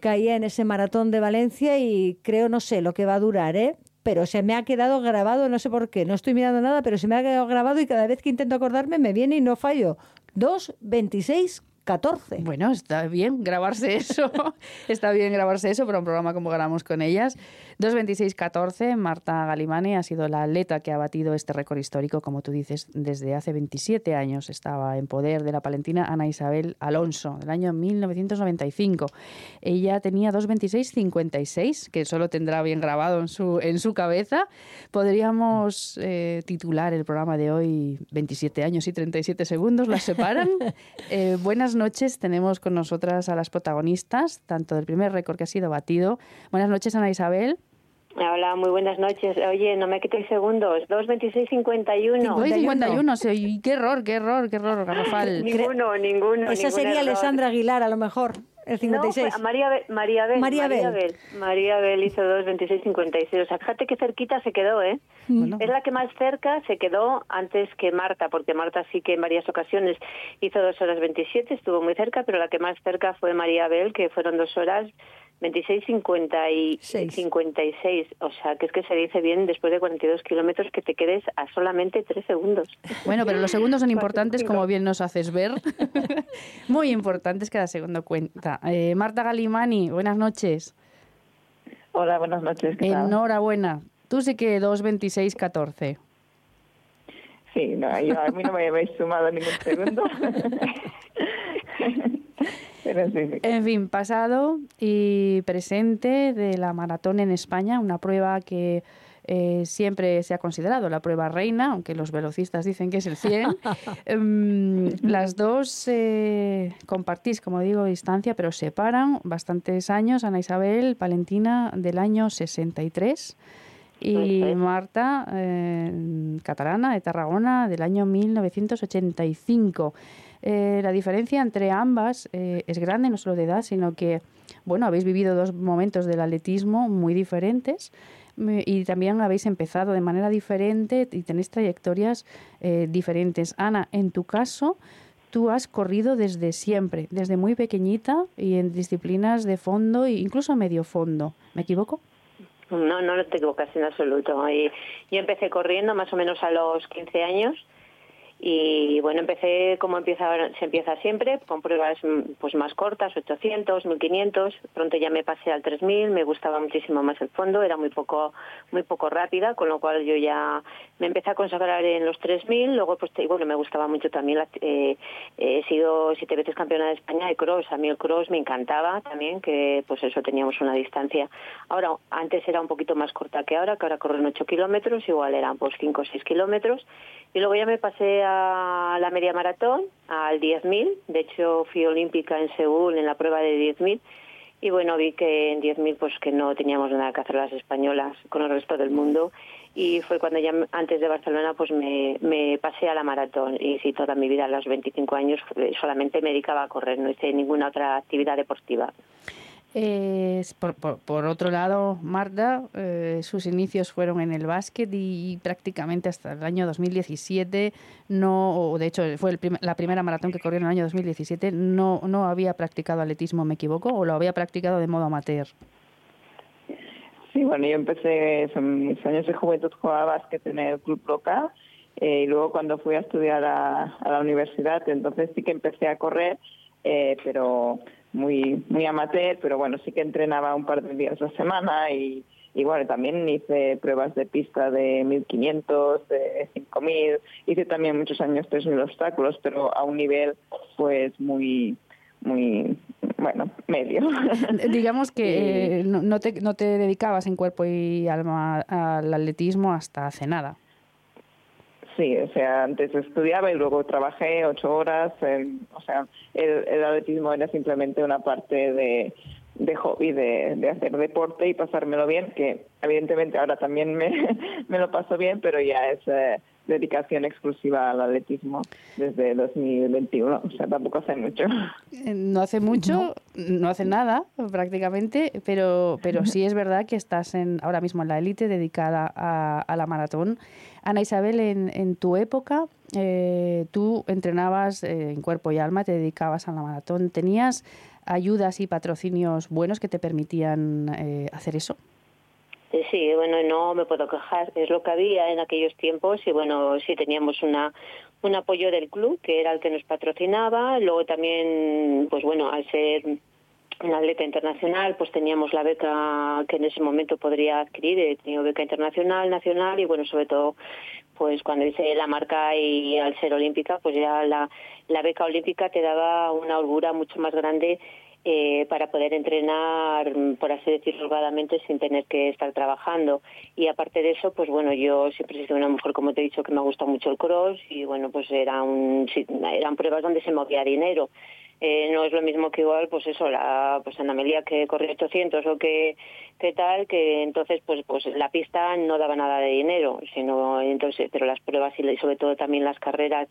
caía en ese maratón de Valencia y creo, no sé lo que va a durar, ¿eh? Pero se me ha quedado grabado, no sé por qué, no estoy mirando nada, pero se me ha quedado grabado y cada vez que intento acordarme me viene y no fallo. 2, 26, 14. Bueno, está bien grabarse eso. está bien grabarse eso para un programa como ganamos con ellas. 2.26.14, Marta Galimani ha sido la atleta que ha batido este récord histórico, como tú dices, desde hace 27 años. Estaba en poder de la palentina Ana Isabel Alonso, del año 1995. Ella tenía 2.26.56, que solo tendrá bien grabado en su, en su cabeza. Podríamos eh, titular el programa de hoy 27 años y 37 segundos, las separan. Eh, buenas noches, tenemos con nosotras a las protagonistas, tanto del primer récord que ha sido batido. Buenas noches, Ana Isabel. Hola, muy buenas noches. Oye, no me quitéis segundos. 2.26.51. 2.51, sí, qué error, qué error, qué error, garrafal. Ninguno, ninguno. Esa ningún sería error. Alessandra Aguilar, a lo mejor, el No, 56. fue María, Be- María Bel. María Bel. Bel. María Bel hizo 2.26.56. O sea, fíjate qué cerquita se quedó, ¿eh? Bueno. Es la que más cerca se quedó antes que Marta, porque Marta sí que en varias ocasiones hizo 2 horas 27, estuvo muy cerca, pero la que más cerca fue María Bel, que fueron 2 horas 26 50 y Seis. 56. O sea, que es que se dice bien después de 42 kilómetros que te quedes a solamente 3 segundos. Bueno, pero los segundos son importantes, como bien nos haces ver. Muy importantes, cada segundo cuenta. Eh, Marta Galimani, buenas noches. Hola, buenas noches. ¿qué tal? Enhorabuena. Tú sí que 2.26.14. Sí, no, yo, a mí no me habéis sumado ningún segundo. En fin, pasado y presente de la maratón en España, una prueba que eh, siempre se ha considerado la prueba reina, aunque los velocistas dicen que es el 100. Em, las dos eh, compartís, como digo, distancia, pero separan bastantes años. Ana Isabel Valentina del año 63 y. Marta, eh, catalana de Tarragona, del año 1985. Eh, la diferencia entre ambas eh, es grande, no solo de edad, sino que, bueno, habéis vivido dos momentos del atletismo muy diferentes me- y también habéis empezado de manera diferente y tenéis trayectorias eh, diferentes. Ana, en tu caso, tú has corrido desde siempre, desde muy pequeñita y en disciplinas de fondo e incluso medio fondo. ¿Me equivoco? No, no te equivocas en absoluto. Yo empecé corriendo más o menos a los 15 años y bueno, empecé como empieza se empieza siempre, con pruebas mm, pues más cortas, 800, 1500. Pronto ya me pasé al 3000, me gustaba muchísimo más el fondo, era muy poco muy poco rápida, con lo cual yo ya me empecé a consagrar en los 3000. Luego, pues te- bueno, me gustaba mucho también. la- eh, he sido siete veces campeona de España de cross. A mí el cross me encantaba también, que pues eso teníamos una distancia. Ahora, antes era un poquito más corta que ahora, que ahora corren 8 kilómetros, igual eran pues 5 o 6 kilómetros. Y luego ya me pasé a la media maratón, al 10.000. De hecho, fui olímpica en Seúl en la prueba de 10.000. Y bueno, vi que en 10.000 pues que no teníamos nada que hacer las españolas con el resto del mundo. Y fue cuando ya antes de Barcelona pues me, me pasé a la maratón. Y sí, toda mi vida, a los 25 años, solamente me dedicaba a correr, no hice ninguna otra actividad deportiva. Eh, por, por- por otro lado, Marta, eh, sus inicios fueron en el básquet y, prácticamente hasta el año 2017, no, o de hecho fue el prim- la primera maratón que corrió en el año 2017, no, no había practicado atletismo, ¿me equivoco? ¿O lo había practicado de modo amateur? Sí, bueno, yo empecé en mis años de juventud jugaba básquet en el club local eh, y luego cuando fui a estudiar a, a la universidad, entonces sí que empecé a correr, eh, pero muy muy amateur, pero bueno, sí que entrenaba un par de días a la semana y, y bueno, también hice pruebas de pista de 1500, de 5000, hice también muchos años 3000 obstáculos, pero a un nivel pues muy muy bueno, medio. Digamos que eh, no, no te, no te dedicabas en cuerpo y alma al atletismo hasta hace nada. Sí, o sea, antes estudiaba y luego trabajé ocho horas. en- o sea, el, el atletismo era simplemente una parte de, de hobby, de, de hacer deporte y pasármelo bien, que evidentemente ahora también me, me lo paso bien, pero ya es eh, dedicación exclusiva al atletismo desde 2021. O sea, tampoco hace mucho. Eh, No hace mucho, no, hace nada prácticamente, pero, pero sí es verdad que estás en, ahora mismo en la élite dedicada a, a la maratón. Ana Isabel, en, en tu época, eh, tú entrenabas eh, en cuerpo y alma, te dedicabas a la maratón. ¿Tenías ayudas y patrocinios buenos que te permitían eh, hacer eso? Sí, bueno, no me puedo quejar, es lo que había en aquellos tiempos y bueno, sí teníamos una, un apoyo del club, que era el que nos patrocinaba. Luego también, pues bueno, al ser un atleta internacional, pues teníamos la beca que en ese momento podría adquirir. He tenido beca internacional, nacional y bueno, sobre todo, pues cuando hice la marca y al ser olímpica, pues ya la, la beca olímpica te daba una holgura mucho más grande eh, para poder entrenar, mm, por así decirlo, holgadamente sin tener que estar trabajando. Y aparte de eso, pues bueno, yo siempre he sido una mujer, como te he dicho, que me gusta mucho el cross y bueno, pues era sí, eran pruebas donde se movía dinero. Eh, no es lo mismo que igual, pues eso, la, pues Ana Amelia que corrió 800 o que, que tal, que entonces pues pues la pista no daba nada de dinero, sino entonces, pero las pruebas y sobre todo también las carreras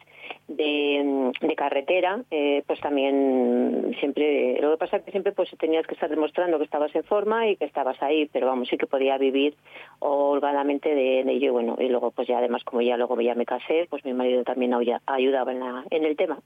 de, de carretera, eh, pues también siempre, lo que pasa es que siempre pues tenías que estar demostrando que estabas en forma y que estabas ahí, pero vamos, sí que podía vivir holgadamente de, de ello, y bueno, y luego pues ya además como ya luego ya me casé, pues mi marido también ayudaba en, la, en el tema.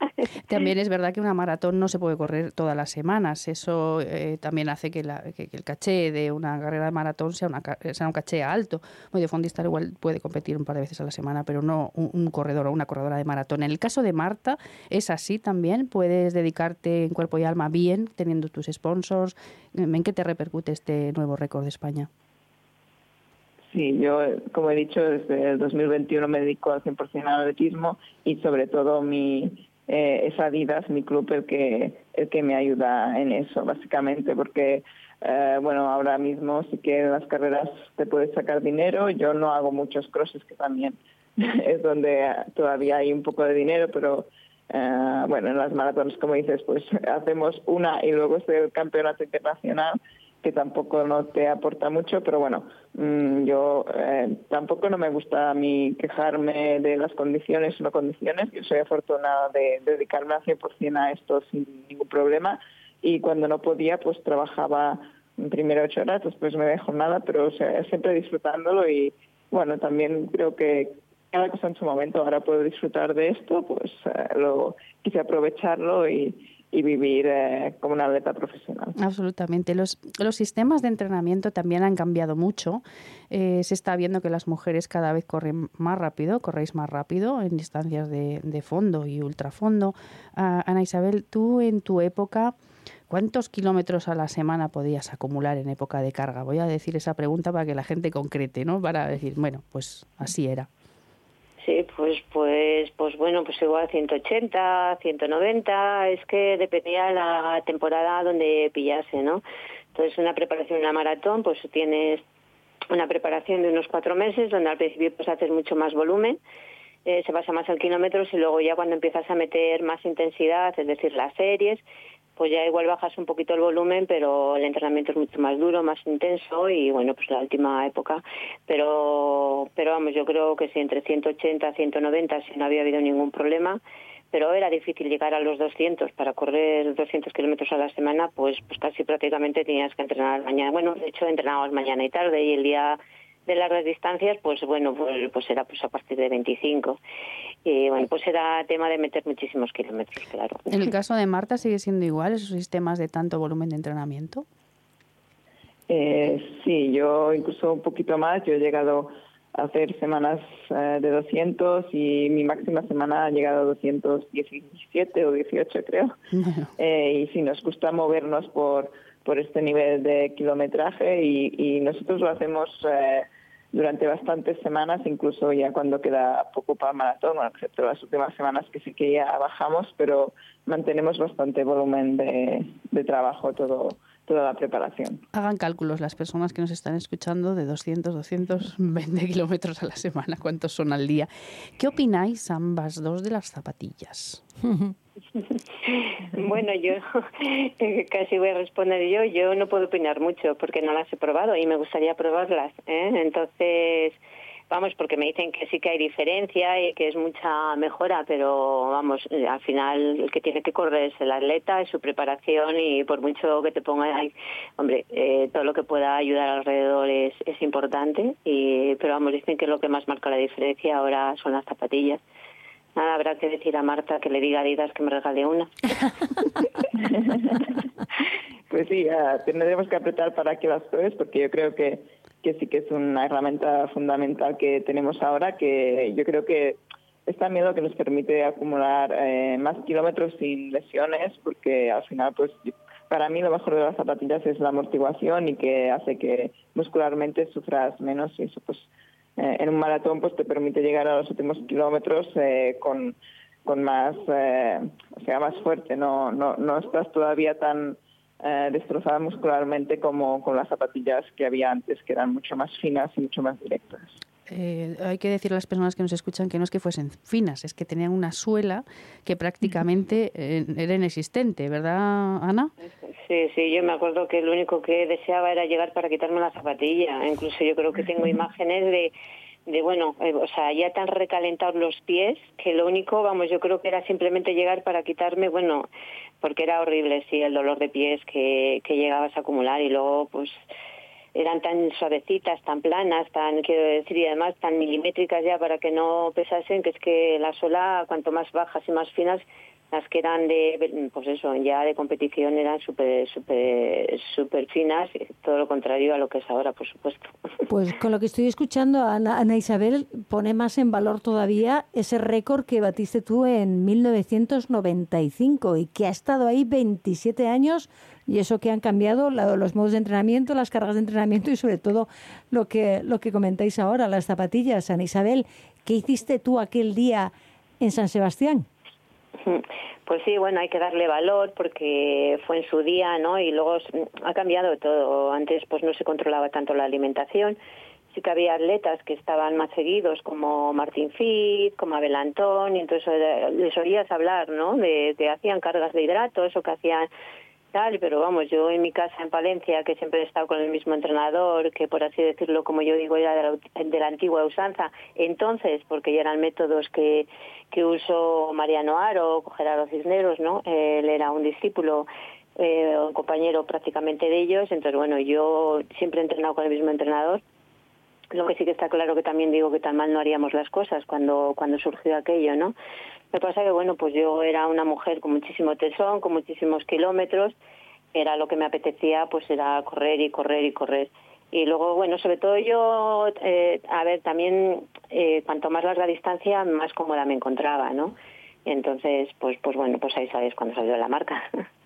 También es verdad que una maratón no se puede correr todas las semanas. Eso eh, también hace que, la- que- que el caché de una carrera de maratón sea, una, ca- sea un caché alto. Muy de fondista igual puede competir un par de veces a la semana, pero no un, un corredor o una corredora de maratón. En el caso de Marta, es así también. Puedes dedicarte en cuerpo y alma bien, teniendo tus sponsors. ¿En qué te repercute este nuevo récord de España? Sí, yo, eh, como he dicho, desde el 2021 me dedico al 100% al atletismo y sobre todo mi eh, es Adidas, mi club, el que, el que me ayuda en eso, básicamente, porque, eh, bueno, ahora mismo sí que en las carreras te puedes sacar dinero, yo no hago muchos crosses, que también es donde todavía hay un poco de dinero, pero eh, bueno, en las maratones, como dices, pues hacemos una y luego es el campeonato internacional que tampoco no te aporta mucho, pero bueno, mm, yo eh, tampoco no me gusta a mí quejarme de las condiciones o no condiciones. Yo soy afortunada de, dedicarme al 100% a esto sin ningún problema y cuando no podía, pues trabajaba primero ocho horas, después me dejo nada, pero o sea, siempre disfrutándolo y bueno, también creo que cada cosa en su momento. Ahora puedo disfrutar de esto, pues eh, lo quise aprovecharlo y, y vivir eh, como una atleta profesional. Absolutamente. Los, los sistemas de entrenamiento también han cambiado mucho. Eh, se está viendo que las mujeres cada vez corren más rápido, corréis más rápido en distancias de, de fondo y ultrafondo. Ah, Ana Isabel, tú en tu época, ¿cuántos kilómetros a la semana podías acumular en época de carga? Voy a decir esa pregunta para que la gente concrete, ¿no? Para decir, bueno, pues así era. Sí, pues, pues, pues bueno, pues igual 180, 190, es que dependía la temporada donde pillase, ¿no? Entonces, una preparación, una maratón, pues tienes una preparación de unos cuatro meses, donde al principio pues haces mucho más volumen, eh, se basa más en kilómetros y luego ya cuando empiezas a meter más intensidad, es decir, las series, pues ya igual bajas un poquito el volumen, pero el entrenamiento es mucho más duro, más intenso y bueno, pues la última época. Pero, pero vamos, yo creo que sí, entre 180 190, si no había habido ningún problema, pero era difícil llegar a los 200 para correr 200 kilómetros a la semana, pues, pues casi prácticamente tenías que entrenar mañana. Bueno, de hecho entrenábamos mañana y tarde y el día de largas distancias, pues bueno, pues, pues era pues a partir de 25. Y bueno, pues era tema de meter muchísimos kilómetros, claro. En el caso de Marta, ¿sigue siendo igual esos sistemas de tanto volumen de entrenamiento? Eh, sí, yo incluso un poquito más. Yo he llegado a hacer semanas eh, de 200 y mi máxima semana ha llegado a 217 o 18, creo. Eh, y sí, nos gusta movernos por, por este nivel de kilometraje y, y nosotros lo hacemos eh, durante bastantes semanas, incluso ya cuando queda poco para el maratón, bueno, excepto las últimas semanas que sí que ya bajamos, pero mantenemos bastante volumen de, de trabajo todo toda la preparación. hagan cálculos las personas que nos están escuchando de 200, 220 kilómetros a la semana, cuántos son al día. ¿Qué opináis ambas dos de las zapatillas? Bueno, yo eh, casi voy a responder yo. Yo no puedo opinar mucho porque no las he probado y me gustaría probarlas. ¿eh? Entonces, vamos, porque me dicen que sí que hay diferencia y que es mucha mejora, pero vamos, eh, al final el que tiene que correr es el atleta, es su preparación y por mucho que te ponga ahí, hombre, eh, todo lo que pueda ayudar alrededor es, es importante. Y, pero vamos, dicen que lo que más marca la diferencia ahora son las zapatillas. Nada, habrá que decir a Marta que le diga a Adidas que me regale una. Pues sí, tendremos que apretar para que las pruebes porque yo creo que, que sí que es una herramienta fundamental que tenemos ahora que yo creo que es también lo que nos permite acumular eh, más kilómetros sin lesiones, porque al final, pues para mí lo mejor de las zapatillas es la amortiguación y que hace que muscularmente sufras menos y eso pues eh, en un maratón pues te permite llegar a los últimos kilómetros eh, con, con más, eh, o sea, más fuerte, no, no, no estás todavía tan eh, destrozada muscularmente como con las zapatillas que había antes, que eran mucho más finas y mucho más directas. Eh, hay que decir a las personas que nos escuchan que no es que fuesen finas, es que tenían una suela que prácticamente eh, era inexistente, ¿verdad, Ana? Sí, sí, yo me acuerdo que lo único que deseaba era llegar para quitarme la zapatilla. Incluso yo creo que tengo imágenes de, de bueno, eh, o sea, ya tan recalentados los pies que lo único, vamos, yo creo que era simplemente llegar para quitarme, bueno, porque era horrible, sí, el dolor de pies que, que llegabas a acumular y luego, pues, eran tan suavecitas, tan planas, tan, quiero decir, y además tan milimétricas ya para que no pesasen, que es que la sola, cuanto más bajas y más finas, las que eran de, pues eso, ya de competición eran súper, súper, súper finas, todo lo contrario a lo que es ahora, por supuesto. Pues con lo que estoy escuchando, Ana, Ana Isabel pone más en valor todavía ese récord que batiste tú en 1995 y que ha estado ahí 27 años y eso que han cambiado los modos de entrenamiento, las cargas de entrenamiento y sobre todo lo que, lo que comentáis ahora, las zapatillas. Ana Isabel, ¿qué hiciste tú aquel día en San Sebastián? Pues sí, bueno, hay que darle valor porque fue en su día, ¿no? Y luego s- ha cambiado todo. Antes pues no se controlaba tanto la alimentación. Sí que había atletas que estaban más seguidos, como Martín Fit, como Abel Antón, y entonces eh, les oías hablar, ¿no? De que hacían cargas de hidratos o que hacían tal, pero vamos, yo en mi casa en Palencia, que siempre he estado con el mismo entrenador, que por así decirlo, como yo digo, era de la, de la antigua usanza, entonces, porque ya eran métodos que, que usó Mariano Aro, Gerardo Cisneros, ¿no? Él era un discípulo, eh, un compañero prácticamente de ellos, entonces, bueno, yo siempre he entrenado con el mismo entrenador, lo que sí que está claro que también digo que tan mal no haríamos las cosas cuando, cuando surgió aquello, ¿no? Lo que pasa que, bueno, pues yo era una mujer con muchísimo tesón, con muchísimos kilómetros, era lo que me apetecía, pues era correr y correr y correr. Y luego, bueno, sobre todo yo, eh, a ver, también eh, cuanto más larga distancia, más cómoda me encontraba, ¿no? Entonces, pues, pues bueno, pues ahí sabes cuando salió la marca.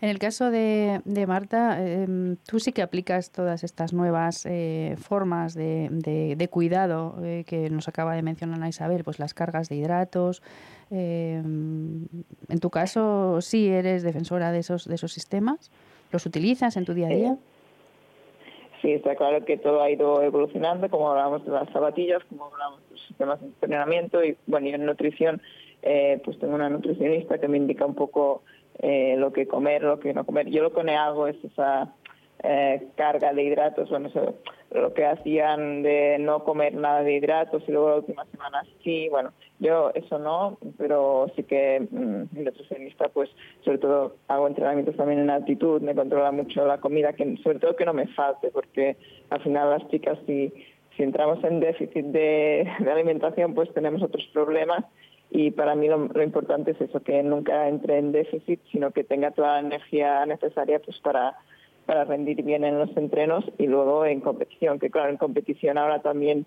En el caso de, de Marta, em, tú sí que aplicas todas estas nuevas eh, formas de, de- de cuidado eh, que nos acaba de mencionar Isabel, pues las cargas de hidratos. em, en tu caso, sí eres defensora de esos, sistemas. ¿Los utilizas en tu día a día? Sí, está claro que todo ha ido evolucionando, como hablábamos de las zapatillas, como hablábamos de los sistemas de entrenamiento y bueno, y en nutrición, eh, pues tengo una nutricionista que me indica un poco eh, lo que comer, lo que no comer. Yo lo que no hago es esa eh, carga de hidratos, bueno, lo que hacían de no comer nada de hidratos y luego la última semana sí, bueno, yo eso no, pero sí que mm, mi nutricionista, pues sobre todo hago entrenamientos también en altitud, me controla mucho la comida, que sobre todo que no me falte, porque al final las chicas si, si entramos en déficit de alimentación, pues tenemos otros problemas y para mí lo, lo importante es eso, que nunca entre en déficit, sino que tenga toda la energía necesaria pues para para rendir bien en los entrenos y luego en competición, que claro, en competición ahora también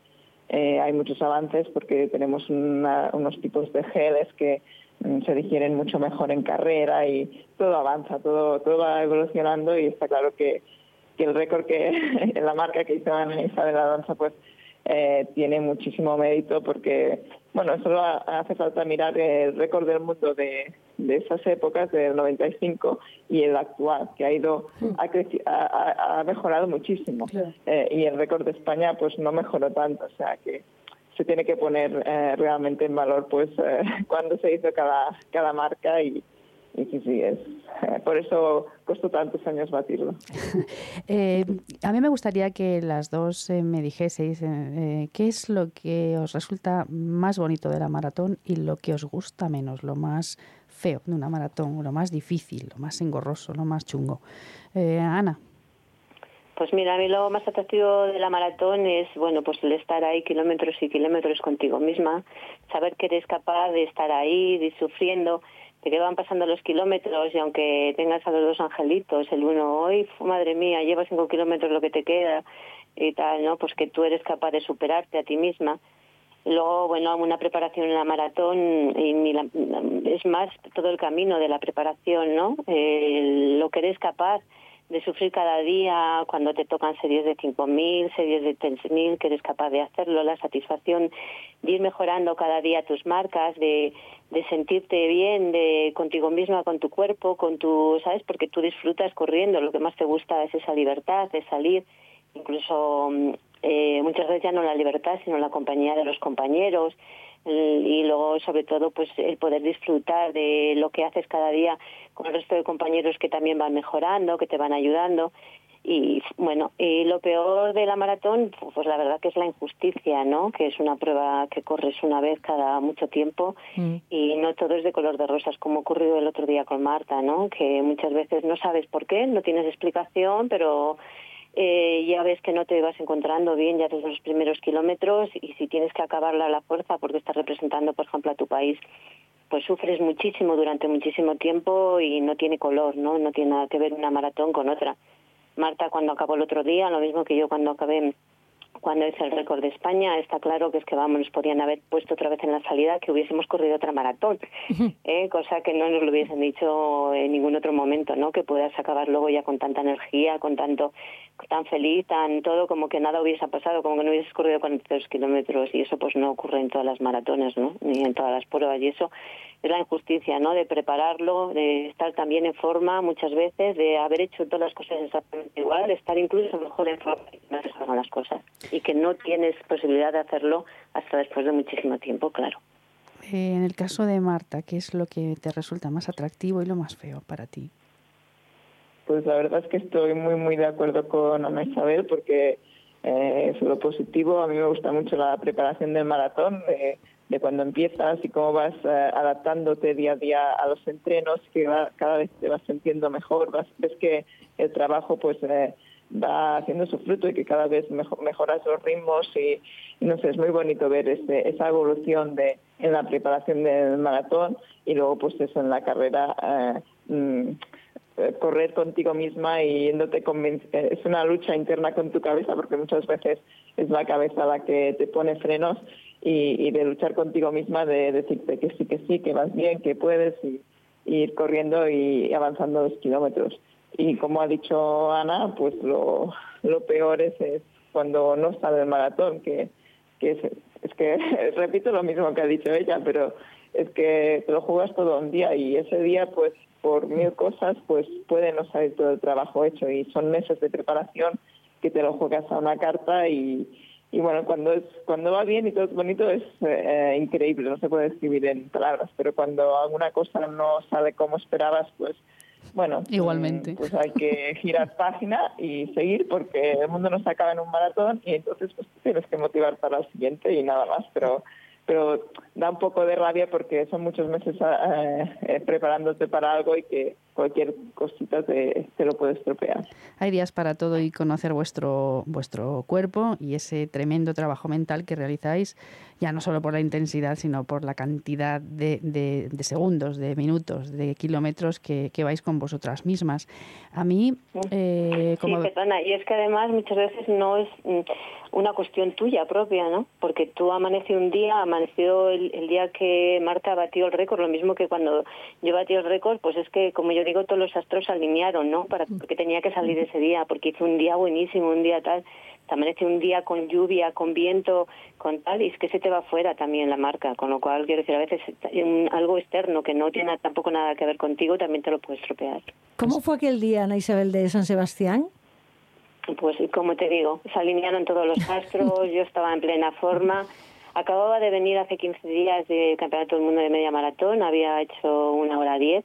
eh, hay muchos avances porque tenemos una- unos tipos de geles que mm, se digieren mucho mejor en carrera y todo avanza, todo, todo va evolucionando y está claro que, que el récord que la marca que hizo Ana Isabel Alonso pues eh, tiene muchísimo mérito porque, bueno, solo ha- hace falta mirar el récord del mundo de, de esas épocas, del 95, y el actual, que ha ido, ha, creci- ha, mejorado muchísimo. Eh, y el récord de España, pues no mejoró tanto, o sea que se tiene que poner eh, realmente en valor, pues, eh, cuándo se hizo cada, cada marca y, y sí, sí, es, eh, por eso costó tantos años batirlo. Eh, a mí me gustaría que las dos eh, me dijeseis eh, eh, qué es lo que os resulta más bonito de la maratón y lo que os gusta menos, lo más feo de una maratón, lo más difícil, lo más engorroso, lo más chungo. Eh, Ana. Pues mira, a mí lo más atractivo de la maratón es, bueno, pues el estar ahí kilómetros y kilómetros contigo misma, saber que eres capaz de estar ahí, de ir sufriendo, de que van pasando los kilómetros y aunque tengas a los dos angelitos, el uno, hoy, madre mía, llevas cinco kilómetros lo que te queda y tal, ¿no? Pues que tú eres capaz de superarte a ti misma luego, bueno, una preparación en la maratón, y ni la- es más todo el camino de la preparación, ¿no? Eh, lo que eres capaz de sufrir cada día cuando te tocan series de 5.000, series de 10.000, que eres capaz de hacerlo, la satisfacción de ir mejorando cada día tus marcas, de, de sentirte bien de contigo misma, con tu cuerpo, con tu, ¿sabes? Porque tú disfrutas corriendo, lo que más te gusta es esa libertad de salir, incluso mm, eh, muchas veces ya no la libertad, sino la compañía de los compañeros y luego sobre todo pues el poder disfrutar de lo que haces cada día con el resto de compañeros que también van mejorando, que te van ayudando y bueno, y lo peor de la maratón pues la verdad que es la injusticia, ¿no? Que es una prueba que corres una vez cada mucho tiempo y no todo es de color de rosas como ocurrió el otro día con Marta, ¿no? Que muchas veces no sabes por qué, no tienes explicación, pero eh, ya ves que no te vas encontrando bien ya desde los primeros kilómetros y si tienes que acabarla a la fuerza porque estás representando, por ejemplo, a tu país, pues sufres muchísimo durante muchísimo tiempo y no tiene color, ¿no? No tiene nada que ver una maratón con otra. Marta cuando acabó el otro día, lo mismo que yo cuando acabé cuando hice el récord de España, está claro que es que vamos, nos podían haber puesto otra vez en la salida que hubiésemos corrido otra maratón, ¿eh? cosa que no nos lo hubiesen dicho en ningún otro momento, ¿no? Que puedas acabar luego ya con tanta energía, con tanto, tan feliz, tan todo, como que nada hubiese pasado, como que no hubieses corrido 42 kilómetros y eso pues no ocurre en todas las maratones, ¿no? Ni en todas las pruebas y eso es la injusticia, ¿no? De prepararlo, de estar también en forma muchas veces, de haber hecho todas las cosas exactamente igual, de estar incluso mejor en forma y no te salgan las cosas. Y que no tienes posibilidad de hacerlo hasta después de muchísimo tiempo, claro. Eh, en el caso de Marta, ¿qué es lo que te resulta más atractivo y lo más feo para ti? Pues la verdad es que estoy muy, muy de acuerdo con Ana Isabel porque eh, es lo positivo. A mí me gusta mucho la preparación del maratón, de, de cuando empiezas y cómo vas eh, adaptándote día a día a los entrenos, que cada vez te vas sintiendo mejor, vas, ves que el trabajo pues eh, va haciendo su fruto y que cada vez mejo- mejoras los ritmos y, y no sé, es muy bonito ver ese- esa evolución de en la preparación del maratón y luego pues eso en la carrera. eh, mm, correr contigo misma y yéndote conven- eh, es una lucha interna con tu cabeza porque muchas veces es la cabeza la que te pone frenos y, de luchar contigo misma de decirte que sí que sí que vas bien que puedes y, ir corriendo y avanzando los kilómetros. Y como ha dicho Ana pues lo, lo peor es, cuando no sale el maratón que que es, es que repito lo mismo que ha dicho ella, pero es que te lo juegas todo un día y ese día, pues por mil cosas, pues puede no salir todo el trabajo hecho y son meses de preparación que te lo juegas a una carta y, y bueno, cuando es cuando va bien y todo es bonito es eh, increíble, no se puede escribir en palabras, pero cuando alguna cosa no sale como esperabas, pues bueno, Igualmente. mm, pues hay que girar página y seguir porque el mundo no se acaba en un maratón y entonces pues tienes que motivar para el siguiente y nada más, pero pero da un poco de rabia porque son muchos meses eh, eh, preparándote para algo y que cualquier cosita te, te lo puede estropear. Hay días para todo y conocer vuestro, vuestro cuerpo y ese tremendo trabajo mental que realizáis, ya no solo por la intensidad, sino por la cantidad de, de- de segundos, de minutos, de kilómetros que, que vais con vosotras mismas. A mí, eh, como... Sí, perdona, y es que además muchas veces no es mm, una cuestión tuya propia, ¿no? Porque tú amaneció un día, amaneció el, el día que Marta batió el récord, lo mismo que cuando yo batí el récord, pues es que, como yo digo, todos los astros se alinearon, ¿no? Para, porque tenía que salir ese día, porque hizo un día buenísimo, un día tal, te amanece un día con lluvia, con viento, con tal, y es que se te va fuera también la marca, con lo cual, quiero decir, a veces un- algo externo que no tiene tampoco nada que ver contigo también te lo puede estropear. ¿Cómo fue aquel día, Ana Isabel, de San Sebastián? Pues como te digo, se alinearon todos los astros, yo estaba en plena forma. Acababa de venir hace 15 días del Campeonato del Mundo de Media Maratón, había hecho una hora 10,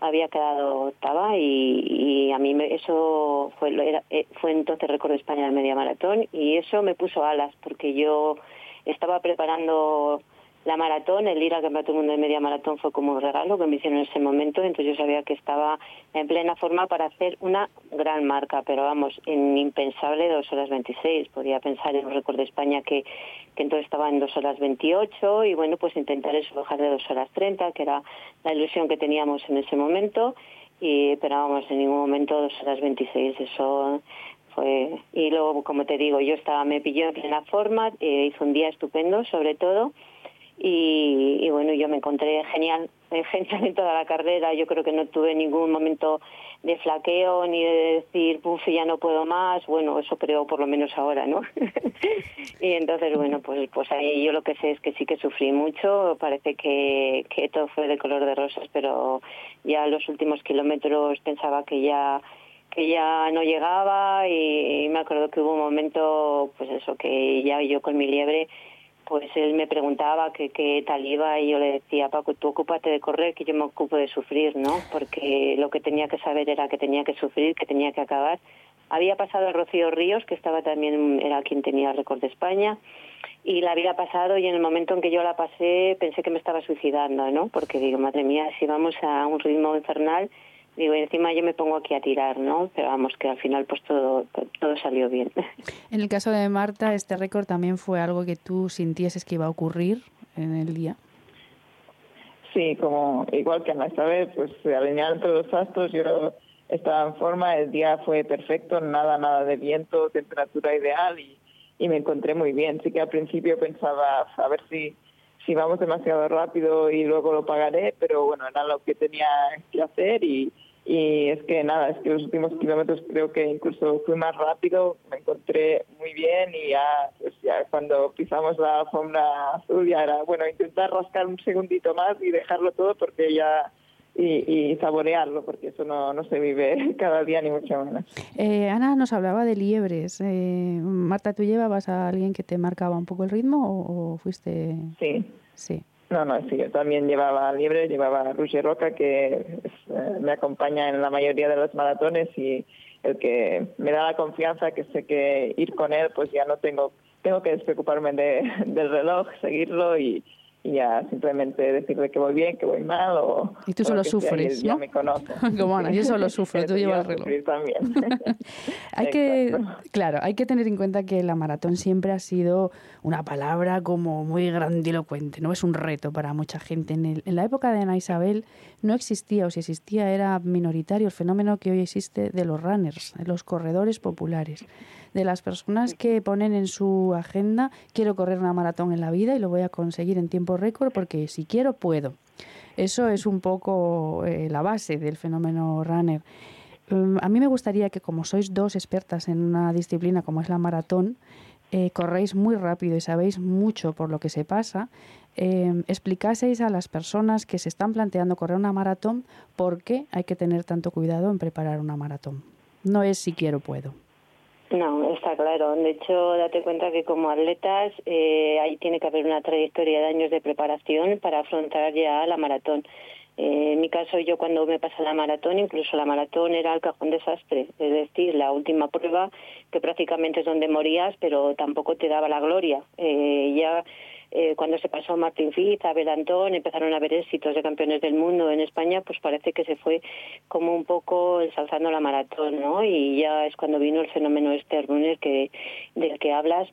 había quedado octava y, y a mí me- eso fue, era- eh, fue entonces récord de España de Media Maratón y eso me puso alas porque yo estaba preparando la maratón, el ir al Campeonato Mundo de Media Maratón fue como un regalo que me hicieron en ese momento, entonces yo sabía que estaba en plena forma para hacer una gran marca, pero vamos, en impensable 2 horas 26, podía pensar en un récord de España que, que entonces estaba en 2 horas 28 y bueno, pues intentar eso, bajar de 2 horas 30, que era la ilusión que teníamos en ese momento, y, pero vamos, en ningún momento 2 horas 26, eso fue y luego como te digo yo estaba me pilló en plena forma eh, hizo un día estupendo sobre todo y, y bueno yo me encontré genial eh, genial en toda la carrera. Yo creo que no tuve ningún momento de flaqueo ni de decir puf ya no puedo más bueno eso creo por lo menos ahora no y entonces bueno pues pues ahí yo lo que sé es que sí que sufrí mucho. Parece que, que todo fue de color de rosas pero ya los últimos kilómetros pensaba que ya que ya no llegaba y me acuerdo que hubo un momento pues eso que ya yo con mi liebre pues él me preguntaba qué tal iba y yo le decía, Paco, tú ocúpate de correr, que yo me ocupo de sufrir, ¿no? Porque lo que tenía que saber era que tenía que sufrir, que tenía que acabar. Había pasado a Rocío Ríos, que estaba también, era quien tenía el récord de España, y la había pasado y en el momento en que yo la pasé pensé que me estaba suicidando, ¿no? Porque digo, madre mía, si vamos a un ritmo infernal, digo, y encima yo me pongo aquí a tirar, ¿no? Pero vamos, que al final pues todo, todo salió bien. En el caso de Marta, este récord también fue algo que tú sintieses que iba a ocurrir en el día. Sí, como igual que Ana Isabel, pues se alinearon todos los astros, yo estaba en forma, el día fue perfecto, nada, nada de viento, temperatura ideal y, y me encontré muy bien. Sí que al principio pensaba a ver si, si vamos demasiado rápido y luego lo pagaré, pero bueno, era lo que tenía que hacer y, y es que nada, es que los últimos kilómetros creo que incluso fui más rápido, me encontré muy bien y ya, pues ya cuando pisamos la alfombra azul ya era, bueno, intentar rascar un segundito más y dejarlo todo porque ya, y, y saborearlo porque eso no, no se vive cada día ni mucho menos. Eh, Ana nos hablaba de liebres. Eh, Marta, ¿tú llevabas a alguien que te marcaba un poco el ritmo o, o fuiste...? Sí. Sí. No, no, sí, yo también llevaba liebre, llevaba a Roger Roca, que eh, me acompaña en la mayoría de los maratones y el que me da la confianza que sé que ir con él, pues ya no tengo, tengo que despreocuparme de, del reloj, seguirlo y, y ya simplemente decirle que voy bien, que voy mal o... Y tú solo sea, sufres, y ya ¿no? me conoce. Como Ana, yo solo sufro, tú llevas el a reloj. sufrir también. Hay que, claro, hay que tener en cuenta que la maratón siempre ha sido una palabra como muy grandilocuente, no es un reto para mucha gente. En, el- en la época de Ana Isabel no existía, o si existía era minoritario el fenómeno que hoy existe de los runners, de los corredores populares, de las personas que ponen en su agenda quiero correr una maratón en la vida y lo voy a conseguir en tiempo récord porque si quiero puedo. Eso es un poco eh, la base del fenómeno runner. Mm, A mí me gustaría que, como sois dos expertas en una disciplina como es la maratón, eh, corréis muy rápido y sabéis mucho por lo que se pasa, eh, explicaseis a las personas que se están planteando correr una maratón por qué hay que tener tanto cuidado en preparar una maratón. No es si quiero, puedo. No, está claro. De hecho, date cuenta que como atletas eh, ahí tiene que haber una trayectoria de años de preparación para afrontar ya la maratón. Eh, en mi caso, yo cuando me pasé la maratón, incluso la maratón era el cajón desastre, es decir, la última prueba que prácticamente es donde morías, pero tampoco te daba la gloria. Eh, ya eh, cuando se pasó Martín Fitz, Abel Antón, empezaron a haber éxitos de campeones del mundo en España, pues parece que se fue como un poco ensalzando la maratón, ¿no? Y ya es cuando vino el fenómeno este runner que, del que hablas,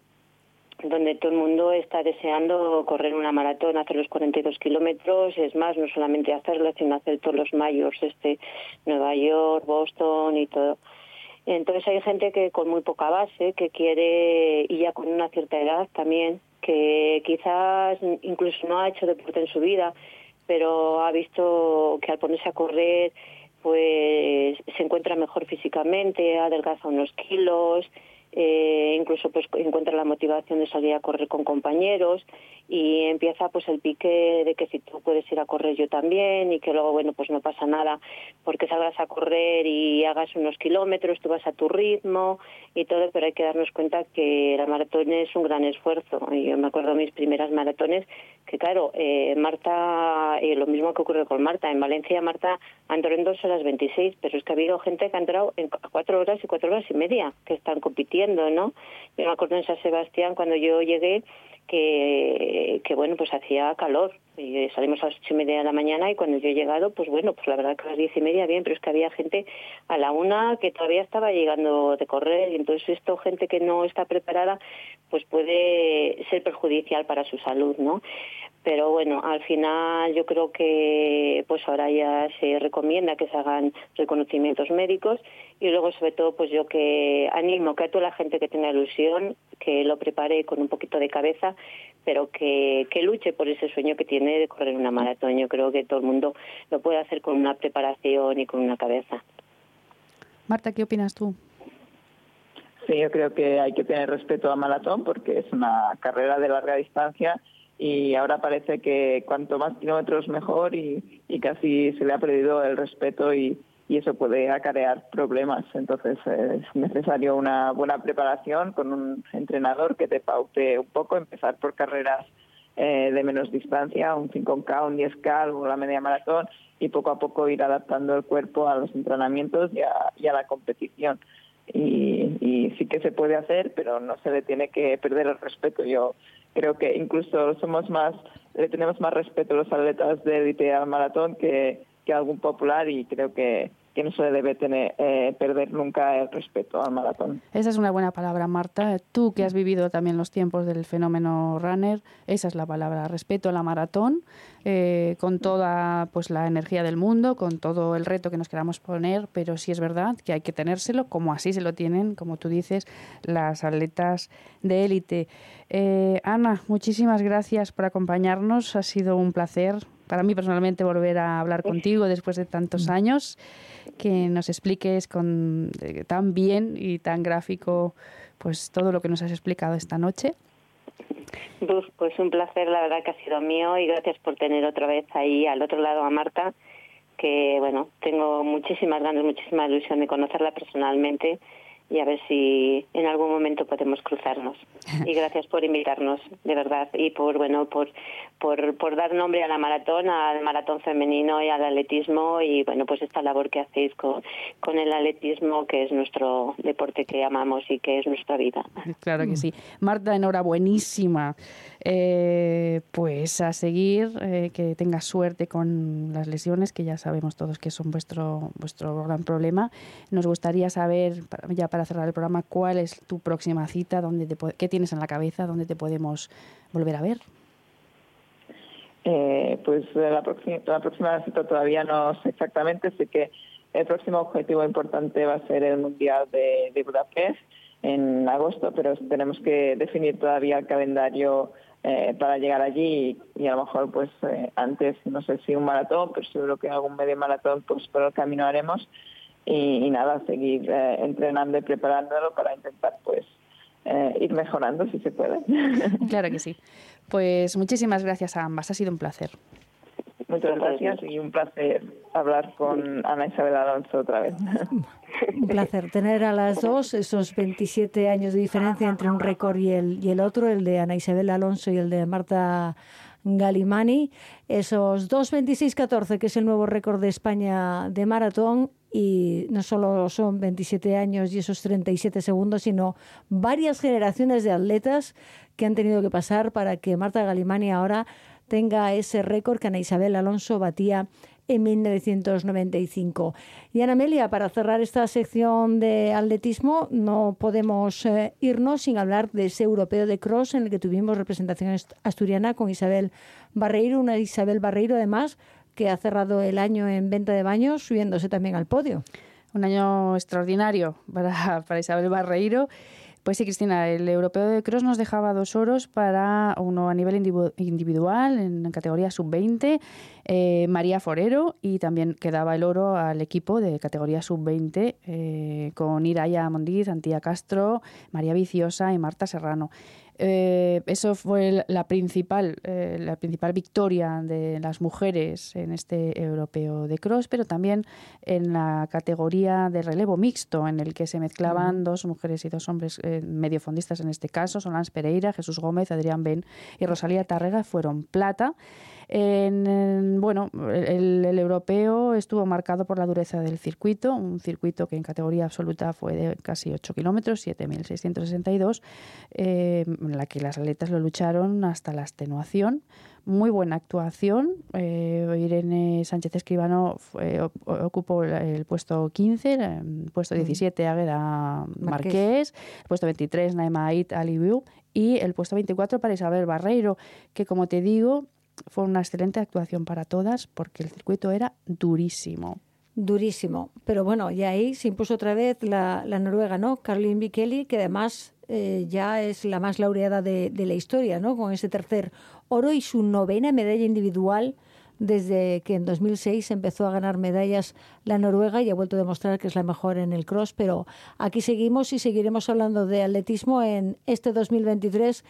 donde todo el mundo está deseando correr una maratón, hacer los 42 kilómetros, es más, no solamente hacerlo, sino hacer todos los mayores, este, Nueva York, Boston y todo. Entonces hay gente que con muy poca base, que quiere, y ya con una cierta edad también, que quizás incluso no ha hecho deporte en su vida, pero ha visto que al ponerse a correr pues se encuentra mejor físicamente, adelgaza unos kilos, eh, incluso pues encuentra la motivación de salir a correr con compañeros y empieza pues el pique de que si tú puedes ir a correr yo también y que luego bueno pues no pasa nada porque salgas a correr y hagas unos kilómetros, tú vas a tu ritmo y todo, pero hay que darnos cuenta que la maratón es un gran esfuerzo. Yo me acuerdo de mis primeras maratones que claro, eh, Marta, eh, lo mismo que ocurrió con Marta, en Valencia Marta entró en dos horas 26, pero es que ha habido gente que ha entrado en cu- cuatro horas y cuatro horas y media, que están compitiendo, ¿no? Yo me acuerdo en San Sebastián cuando yo llegué que, que bueno, pues hacía calor. Y salimos a las ocho y media de la mañana y cuando yo he llegado, pues bueno, pues la verdad que a las diez y media bien, pero es que había gente a la una que todavía estaba llegando de correr y entonces esto, gente que no está preparada, pues puede ser perjudicial para su salud, ¿no? pero bueno, al final yo creo que pues ahora ya se recomienda que se hagan reconocimientos médicos y luego sobre todo pues yo que animo que a toda la gente que tenga ilusión que lo prepare con un poquito de cabeza pero que, que luche por ese sueño que tiene de correr una maratón. Yo creo que todo el mundo lo puede hacer con una preparación y con una cabeza. Marta, ¿qué opinas tú? Sí, yo creo que hay que tener respeto a maratón porque es una carrera de larga distancia y ahora parece que cuanto más kilómetros mejor y, y casi se le ha perdido el respeto y, y eso puede acarrear problemas. Entonces eh, es necesario una buena preparación con un entrenador que te paute un poco, empezar por carreras eh, de menos distancia, un 5K, un 10K, luego la media maratón y poco a poco ir adaptando el cuerpo a los entrenamientos y a, y a la competición. Y, y sí que se puede hacer, pero no se le tiene que perder el respeto. Yo creo que incluso somos más, le tenemos más respeto a los atletas de élite al maratón que, que algún popular y creo que, que no se debe tener, eh, perder nunca el respeto al maratón. Esa es una buena palabra, Marta. Tú que has vivido también los tiempos del fenómeno runner, esa es la palabra, respeto a la maratón, eh, con toda pues la energía del mundo, con todo el reto que nos queramos poner, pero sí es verdad que hay que tenérselo, como así se lo tienen, como tú dices, las atletas de élite. Eh, Ana, muchísimas gracias por acompañarnos, ha sido un placer para mí personalmente volver a hablar contigo después de tantos años, que nos expliques con eh, tan bien y tan gráfico pues todo lo que nos has explicado esta noche. Pues un placer, la verdad que ha sido mío y gracias por tener otra vez ahí al otro lado a Marta, que bueno, tengo muchísimas ganas, muchísima ilusión de conocerla personalmente y a ver si en algún momento podemos cruzarnos. Y gracias por invitarnos, de verdad, y por bueno, por por, por dar nombre a la maratón, al maratón femenino y al atletismo y bueno, pues esta labor que hacéis con, con el atletismo, que es nuestro deporte que amamos y que es nuestra vida. Claro que sí. Marta, enhorabuenísima. Eh, pues a seguir, eh, que tengas suerte con las lesiones, que ya sabemos todos que son vuestro, vuestro gran problema. Nos gustaría saber, ya para cerrar el programa, cuál es tu próxima cita, dónde te, qué tienes en la cabeza, dónde te podemos volver a ver. Eh, pues la próxima, cita todavía no sé exactamente, sé que el próximo objetivo importante va a ser el Mundial de Budapest en agosto, pero tenemos que definir todavía el calendario eh, para llegar allí y, y a lo mejor pues eh, antes, no sé si un maratón, pero seguro que algún medio maratón pues por el camino haremos y, nada, seguir eh, entrenando y preparándolo para intentar pues eh, ir mejorando si se puede. Claro que sí. Pues muchísimas gracias a ambas, ha sido un placer. Muchas gracias y un placer hablar con Ana Isabel Alonso otra vez. Un placer tener a las dos, esos 27 años de diferencia entre un récord y el, y el otro, el de Ana Isabel Alonso y el de Marta Galimani. Esos 2.26.14, que es el nuevo récord de España de maratón. Y no solo son 27 años y esos 37 segundos, sino varias generaciones de atletas que han tenido que pasar para que Marta Galimani ahora tenga ese récord que Ana Isabel Alonso batía en 1995. Y Ana Amelia, para cerrar esta sección de atletismo, no podemos eh, irnos sin hablar de ese europeo de cross en el que tuvimos representación asturiana con Isabel Barreiro, una Isabel Barreiro además que ha cerrado el año en venta de baños, subiéndose también al podio. Un año extraordinario para, para Isabel Barreiro. Pues sí, Cristina, el europeo de cross nos dejaba dos oros para uno a nivel individu- individual en categoría sub-20, eh, María Forero, y también quedaba el oro al equipo de categoría sub-20 eh, con Iraya Mondiz, Antía Castro, María Viciosa y Marta Serrano. Eh, eso fue la principal, eh, la principal victoria de las mujeres en este europeo de cross, pero también en la categoría de relevo mixto, en el que se mezclaban dos mujeres y dos hombres eh, mediofondistas en este caso, Solans Pereira, Jesús Gómez, Adrián Ben y Rosalía Tárrega fueron plata. En, en- bueno, el, el europeo estuvo marcado por la dureza del circuito, un circuito que en categoría absoluta fue de casi 8 kilómetros, 7.662, eh, en la que las atletas lo lucharon hasta la extenuación. Muy buena actuación. eh, Irene Sánchez Escribano fue- ocupó el, el puesto 15, el puesto 17 Águeda Marqués. Marqués, el puesto 23 Naima Ait Alibiu y el puesto 24 para Isabel Barreiro, que como te digo, fue una excelente actuación para todas porque el circuito era durísimo. Durísimo. Pero bueno, y ahí se impuso otra vez la, noruega, ¿no? Caroline Bikeli, que además eh, ya es la más laureada de, de la historia, ¿no? Con ese tercer oro y su novena medalla individual desde que en 2006 empezó a ganar medallas la Noruega y ha vuelto a demostrar que es la mejor en el cross. Pero aquí seguimos y seguiremos hablando de atletismo en este 2023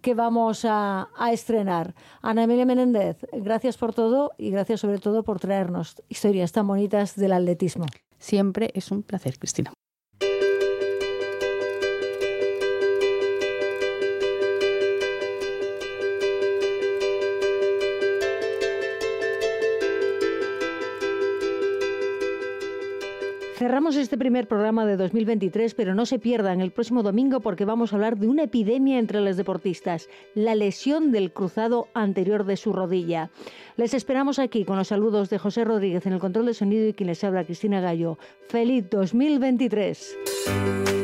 que vamos a, estrenar. Ana Emilia Menéndez, gracias por todo y gracias sobre todo por traernos historias tan bonitas del atletismo. Siempre es un placer, Cristina. Cerramos este primer programa de 2023, pero no se pierdan el próximo domingo porque vamos a hablar de una epidemia entre los deportistas, la lesión del cruzado anterior de su rodilla. Les esperamos aquí con los saludos de José Rodríguez en el control de sonido y quien les habla Cristina Gallo. ¡Feliz 2023!